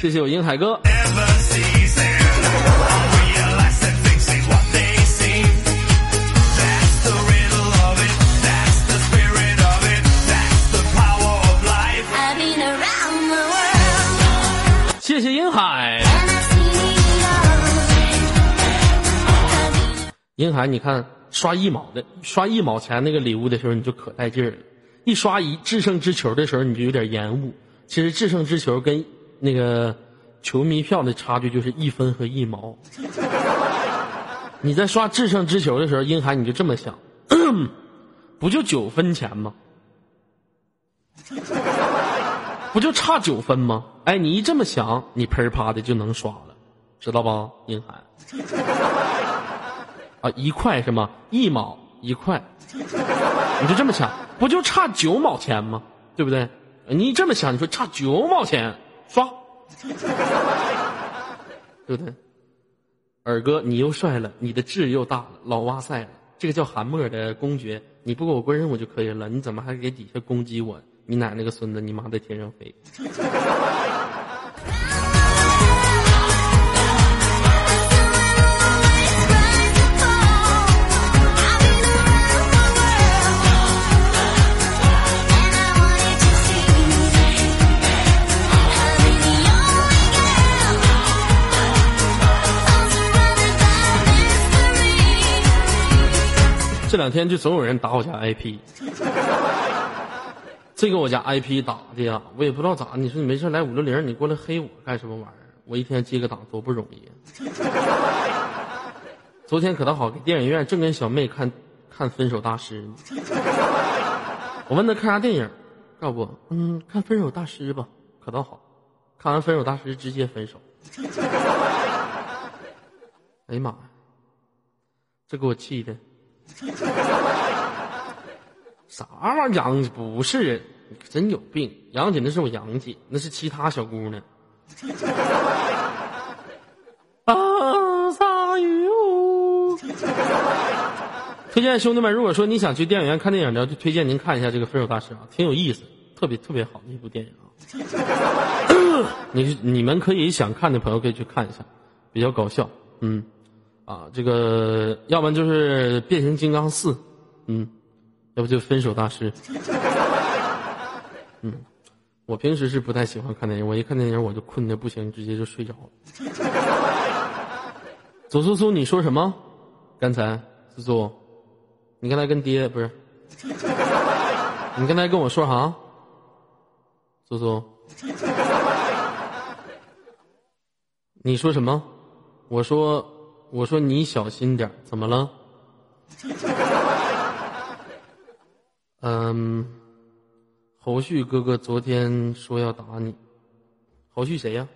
谢谢我英海哥。谢谢银海，银海，你看刷一毛的，刷一毛钱那个礼物的时候，你就可带劲儿了；一刷一制胜之球的时候，你就有点延误。其实制胜之球跟那个球迷票的差距就是一分和一毛。你在刷制胜之球的时候，银海你就这么想，不就九分钱吗？不就差九分吗？哎，你一这么想，你喷啪的就能刷了，知道吧？银海 啊，一块是吗？一毛一块，你就这么想，不就差九毛钱吗？对不对？你这么想，你说差九毛钱刷，对不对？二哥，你又帅了，你的痣又大了，老哇塞了，这个叫韩墨的公爵，你不给我过任务就可以了，你怎么还给底下攻击我？你奶奶个孙子你妈在天上飞。这两天就总有人打我家 ip 这个我家 IP 打的呀，我也不知道咋。你说你没事来五六零，你过来黑我干什么玩意儿？我一天接个档多不容易。昨天可倒好，给电影院正跟小妹看看《分手大师》呢。我问他看啥电影，要不，嗯，看《分手大师》吧，可倒好。看完《分手大师》直接分手。哎呀妈呀，这给我气的！啥玩意儿？杨不是人，真有病！杨姐那是我杨姐，那是其他小姑娘。啊，鲨鱼哦！推荐兄弟们，如果说你想去电影院看电影的，就推荐您看一下这个《分手大师》啊，挺有意思，特别特别好的一部电影啊。你你们可以想看的朋友可以去看一下，比较搞笑。嗯，啊，这个要不然就是《变形金刚四》，嗯，要不就《分手大师》。嗯，我平时是不太喜欢看电影，我一看电影我就困的不行，直接就睡着了。左苏苏，你说什么？刚才苏苏，你刚才跟爹不是？你刚才跟我说啥？苏苏，你说什么？我说，我说你小心点怎么了？嗯，侯旭哥哥昨天说要打你，侯旭谁呀？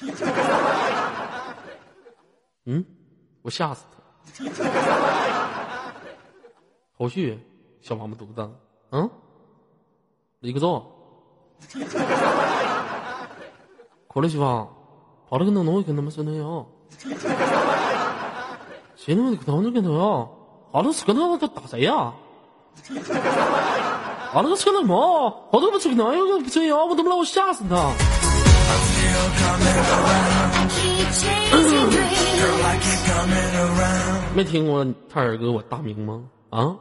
嗯，我吓死他！侯旭，小王八犊子，嗯，李个照。可乐媳妇，跑了跟那弄跟他们说那样。谁他妈跟他们跟他样？好多是跟他他打谁呀？啊，那个扯那毛，好多不扯那样不这样，我他妈让我吓死他！没听过泰尔哥我大名吗？啊，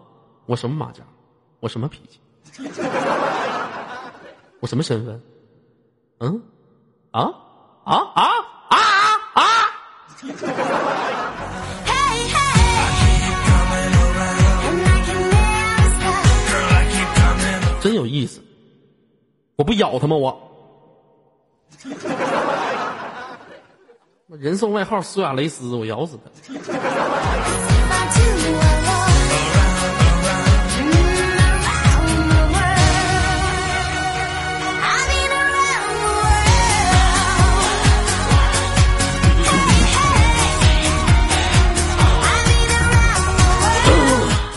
我什么马甲？我什么脾气？我什么身份？嗯？啊？啊啊啊啊！真有意思，我不咬他吗？我，人送外号苏亚雷斯，我咬死他。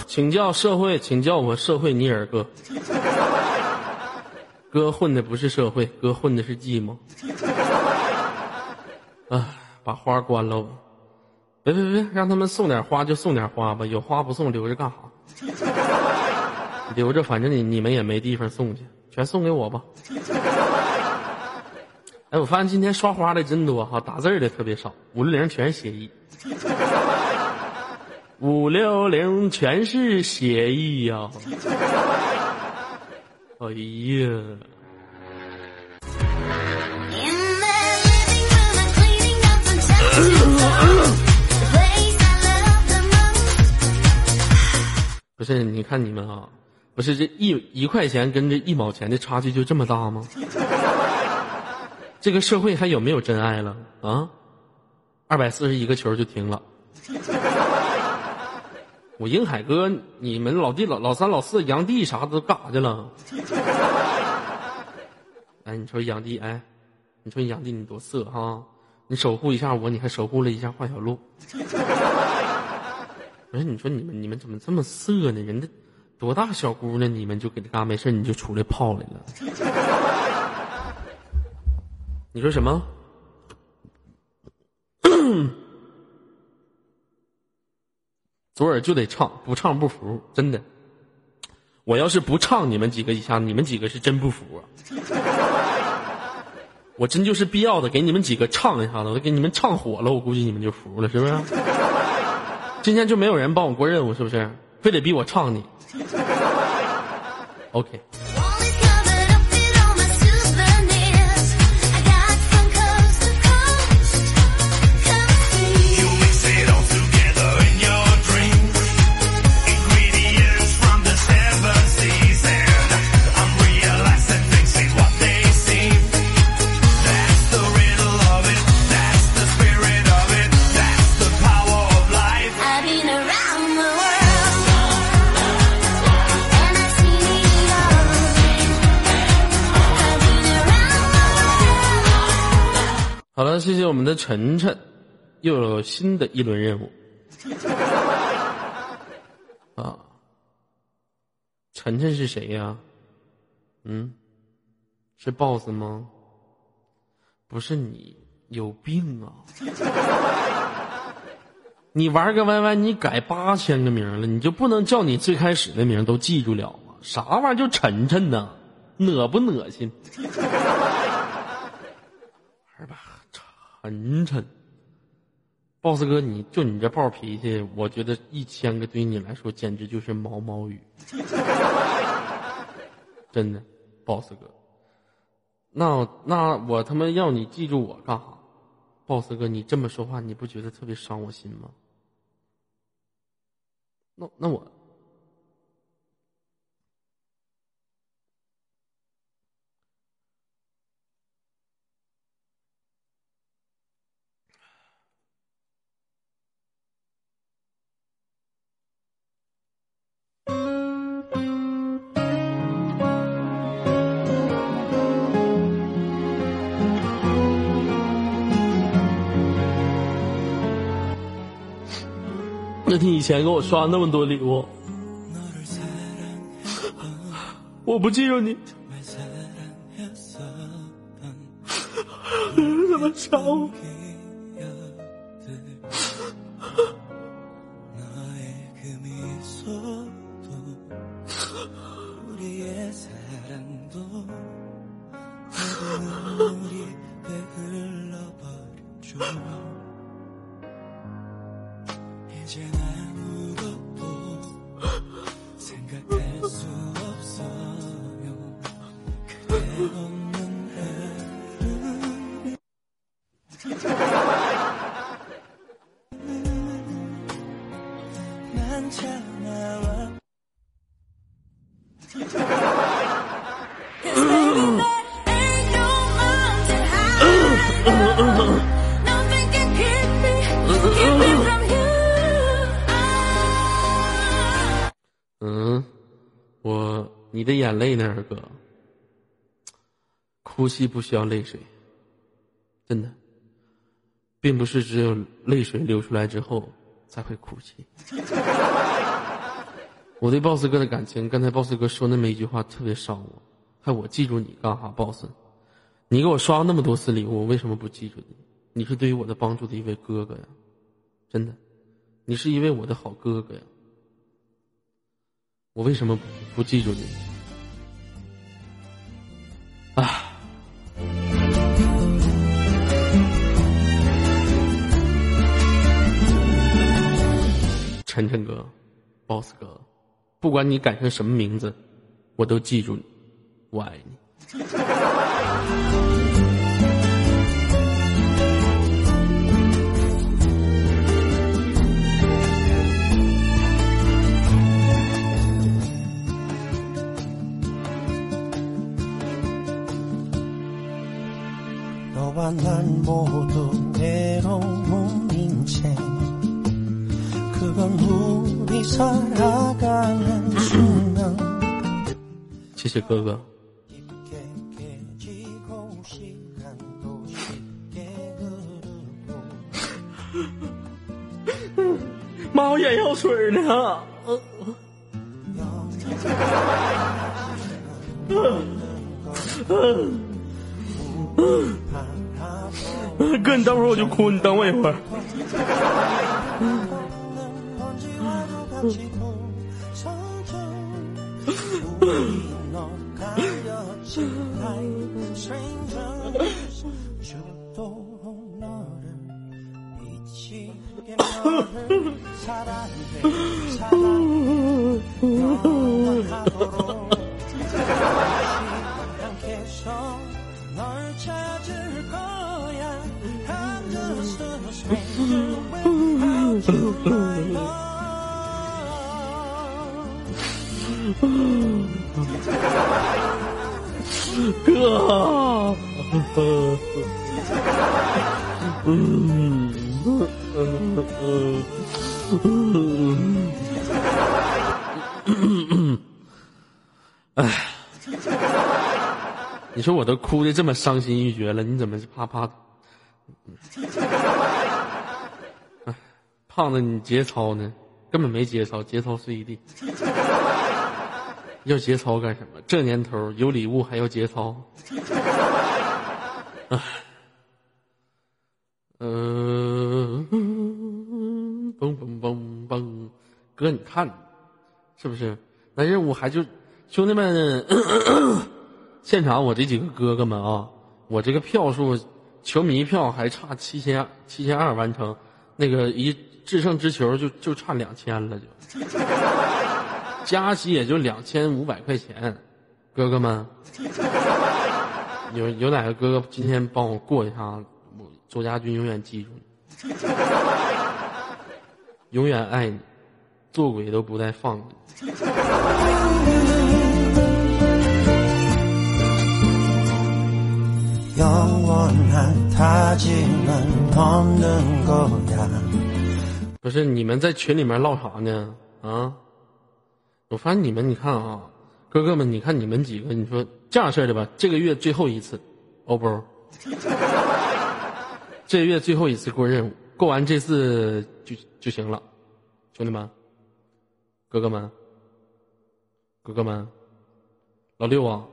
请教社会，请叫我社会尼尔哥。哥混的不是社会，哥混的是寂寞。啊，把花关了吧！别别别，让他们送点花就送点花吧，有花不送留着干啥？留着，反正你你们也没地方送去，全送给我吧。哎，我发现今天刷花的真多哈，打字的特别少，五六零全是协议。五六零全是协议呀！哎呀！不是，你看你们啊，不是这一一块钱跟这一毛钱的差距就这么大吗？这个社会还有没有真爱了啊？二百四十一个球就停了。我英海哥，你们老弟老老三老四杨弟啥都干啥去了？哎，你说杨弟，哎，你说杨弟你多色哈！你守护一下我，你还守护了一下华小璐。不是，你说你们你们怎么这么色呢？人家多大小姑娘，你们就给他干没事你就出来泡来了？你说什么？左耳就得唱，不唱不服，真的。我要是不唱你们几个一下，你们几个是真不服啊！我真就是必要的，给你们几个唱一下子，我给你们唱火了，我估计你们就服了，是不是？今天就没有人帮我过任务，是不是？非得逼我唱你？OK。好了，谢谢我们的晨晨，又有新的一轮任务。啊，晨晨是谁呀？嗯，是 boss 吗？不是你有病啊！你玩个 YY，你改八千个名了，你就不能叫你最开始的名都记住了吗？啥玩意儿就晨晨呢？恶不恶心？二吧，很沉，boss 哥，你就你这暴脾气，我觉得一千个对你来说简直就是毛毛雨，真的，boss 哥。那那我他妈要你记住我干哈？boss 哥，你这么说话，你不觉得特别伤我心吗？那那我，前给我刷那么多礼物，我不记住你，怎么杀我？眼泪呢，二哥？哭泣不需要泪水，真的，并不是只有泪水流出来之后才会哭泣。我对 boss 哥的感情，刚才 boss 哥说那么一句话特别伤我，害我记住你干哈？boss，你给我刷那么多次礼物，我为什么不记住你？你是对于我的帮助的一位哥哥呀，真的，你是一位我的好哥哥呀。我为什么不记住你？啊！晨晨哥，boss 哥，不管你改成什么名字，我都记住你，我爱你。谢谢哥哥。妈，我眼药水呢？哥，你等会儿我就哭，你等我一会儿。哥，嗯，哎，你说我都哭的这么伤心欲绝了，你怎么啪啪？哎，胖子，你节操呢？根本没节操，节操碎地。要节操干什么？这年头有礼物还要节操？哎，嗯，嘣嘣嘣嘣，哥，你看，是不是？那任务还就兄弟们，现场我这几个哥哥们啊，我这个票数，球迷票还差七千七千二完成，那个一制胜之球就就差两千了就。加起也就两千五百块钱，哥哥们，有有哪个哥哥今天帮我过一下？我周家军永远记住你，永远爱你，做鬼都不带放的。不是你们在群里面唠啥呢？啊？我发现你们，你看啊，哥哥们，你看你们几个，你说这样式的吧，这个月最后一次，哦不，这个月最后一次过任务，过完这次就就行了，兄弟们，哥哥们，哥哥们，老六啊，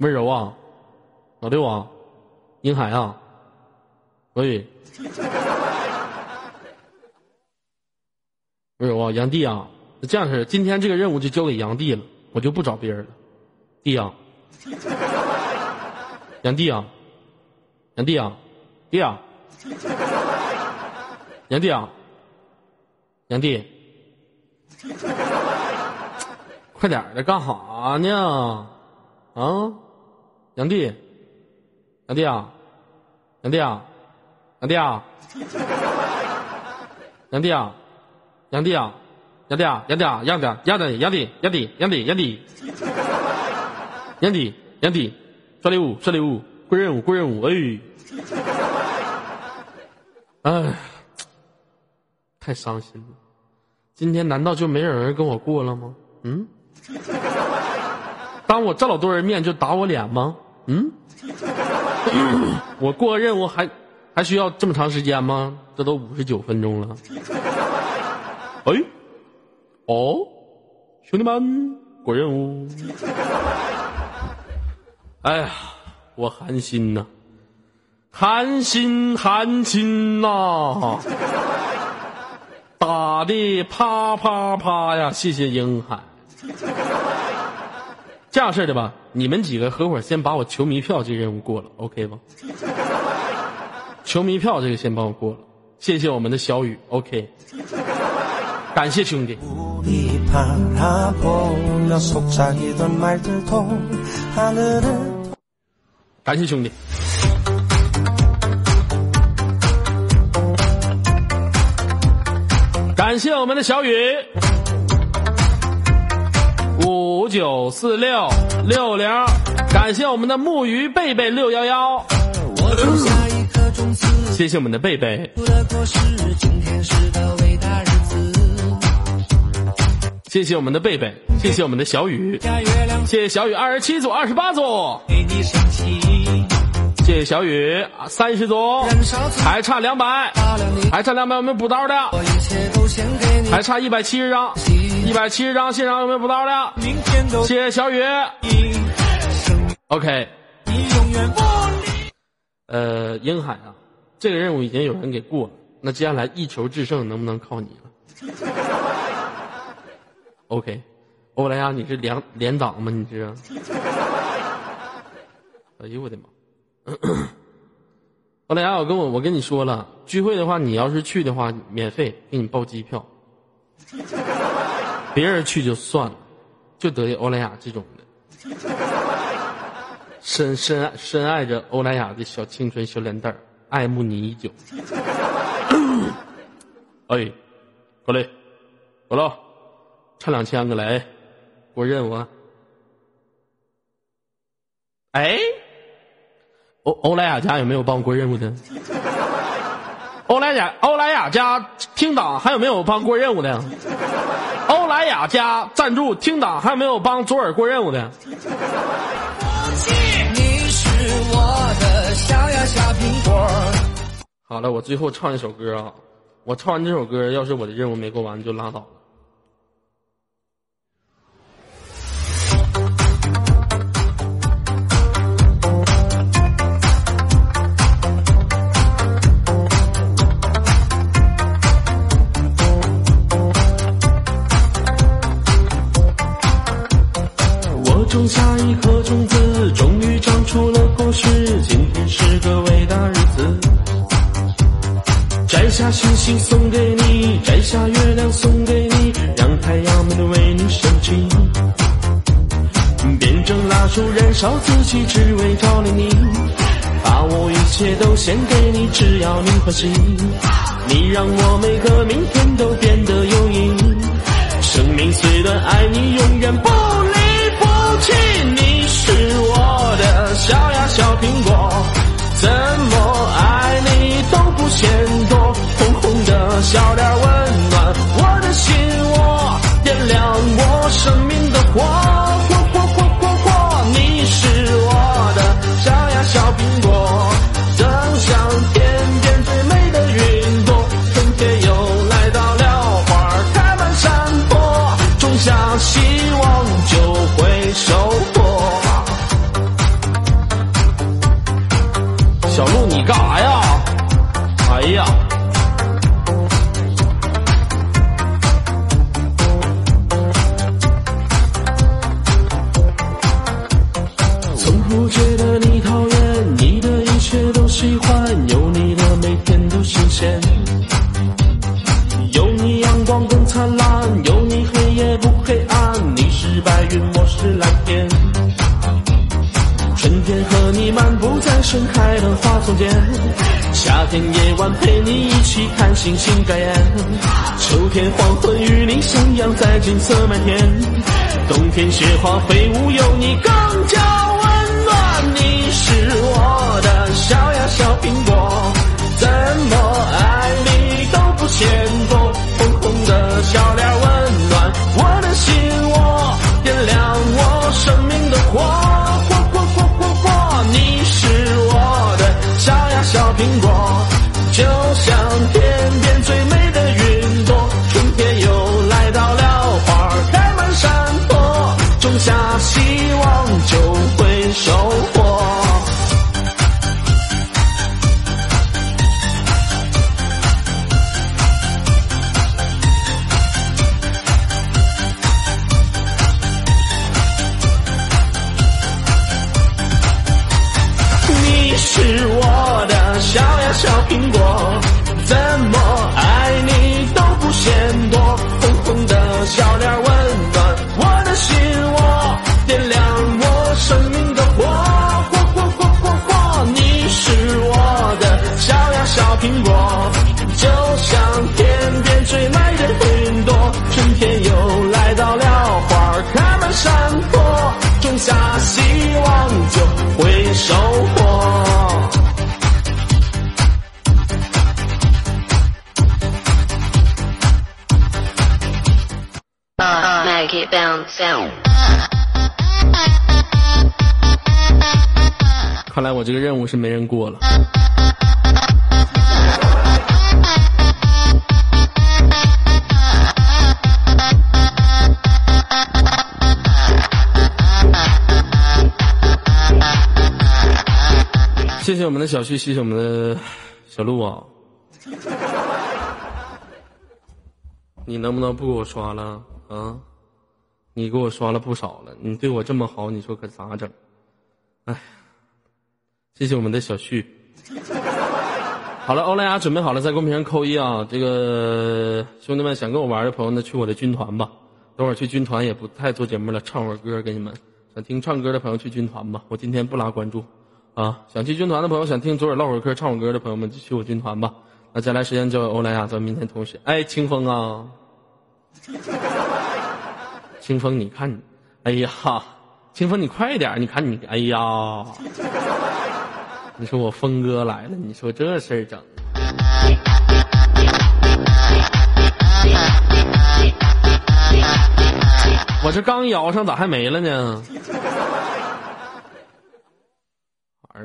温柔啊，老六啊，英海啊，何宇。不是我杨弟啊，这样式今天这个任务就交给杨弟了，我就不找别人了。弟啊，杨弟啊，杨弟啊，弟啊，杨弟啊，杨弟，快点的，干哈呢？啊，杨弟，杨弟啊，杨弟啊，杨弟啊，杨弟啊。杨弟啊，杨弟啊，杨弟啊，杨弟，杨弟，杨弟，杨弟，杨弟，杨弟，杨弟，杨弟，刷礼物，刷礼物，过任务，过任务，哎，哎，太伤心了。今天难道就没有人跟我过了吗？嗯？当我这老多人面就打我脸吗？嗯？我过任务还还需要这么长时间吗？这都五十九分钟了。哎，哦，兄弟们，过任务！哎呀，我寒心呐，寒心寒心呐，打的啪啪啪呀！谢谢英海。这样式的吧，你们几个合伙先把我球迷票这任务过了，OK 吧？球迷票这个先帮我过了，谢谢我们的小雨，OK。感谢兄弟，感谢兄弟，感谢我们的小雨，五九四六六零，感谢我们的木鱼贝贝六幺幺，谢谢我们的贝贝。谢谢我们的贝贝，谢谢我们的小雨，谢谢小雨二十七组、二十八组，谢谢小雨三十组，还差两百，还差两百，有没有补刀的？还差一百七十张，一百七十张，现场有没有补刀的？谢谢小雨。OK。呃，英海啊，这个任务已经有人给过了，那接下来一球制胜能不能靠你了？OK，欧莱雅，你是连连长吗？你是？哎呦我的妈！欧莱雅，我跟我我跟你说了，聚会的话，你要是去的话，免费给你报机票。别人去就算了，就得欧莱雅这种的，深深深爱着欧莱雅的小青春小脸蛋儿，爱慕你已久。哎，过来，过来。差两千个来，过任务。哎，欧欧莱雅家有没有帮过任务的？欧莱雅欧莱雅家听党还有没有帮过任务的？欧莱雅家赞助听党还有没有帮左耳过任务？的小苹果。好了，我最后唱一首歌啊！我唱完这首歌，要是我的任务没过完，就拉倒了。我种下一颗种子，是。今天是个伟大日子，摘下星星送给你，摘下月亮送给你，让太阳们都为你升起。变成蜡烛燃烧自己，只为照亮你。把我一切都献给你，只要你欢喜。你让我每个明天都变得有意义。生命虽短，爱你永远不小呀小苹果，怎么爱你都不嫌多。红红的小脸温暖我的心窝，点亮我生命的火，天黄昏与你相拥在金色麦田，冬天雪花飞舞有你更加温暖。你是我的小呀小苹果，怎么爱你都不嫌这个任务是没人过了。谢谢我们的小旭，谢谢我们的小鹿啊！你能不能不给我刷了啊？你给我刷了不少了，你对我这么好，你说可咋整？哎，谢谢我们的小旭。好了，欧莱雅准备好了，在公屏上扣一啊！这个兄弟们想跟我玩的朋友呢，去我的军团吧。等会儿去军团也不太做节目了，唱会儿歌给你们。想听唱歌的朋友去军团吧，我今天不拉关注啊。想去军团的朋友，想听左耳唠会儿嗑、唱会儿歌的朋友们，就去我军团吧。那接下来时间交给欧莱雅，咱们明天同学。哎，清风啊，清风，你看你，哎呀，清风你快点，你看你，哎呀，你说我峰哥来了，你说这事儿整。我这刚摇上，咋还没了呢？儿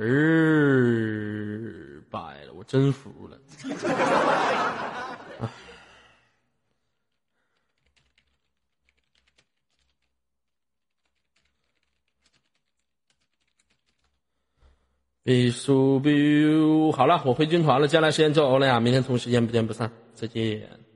掰了，我真服了。必输 biu，好了，我回军团了，接下来时间就欧莱雅，明天同一时间不见不散，再见。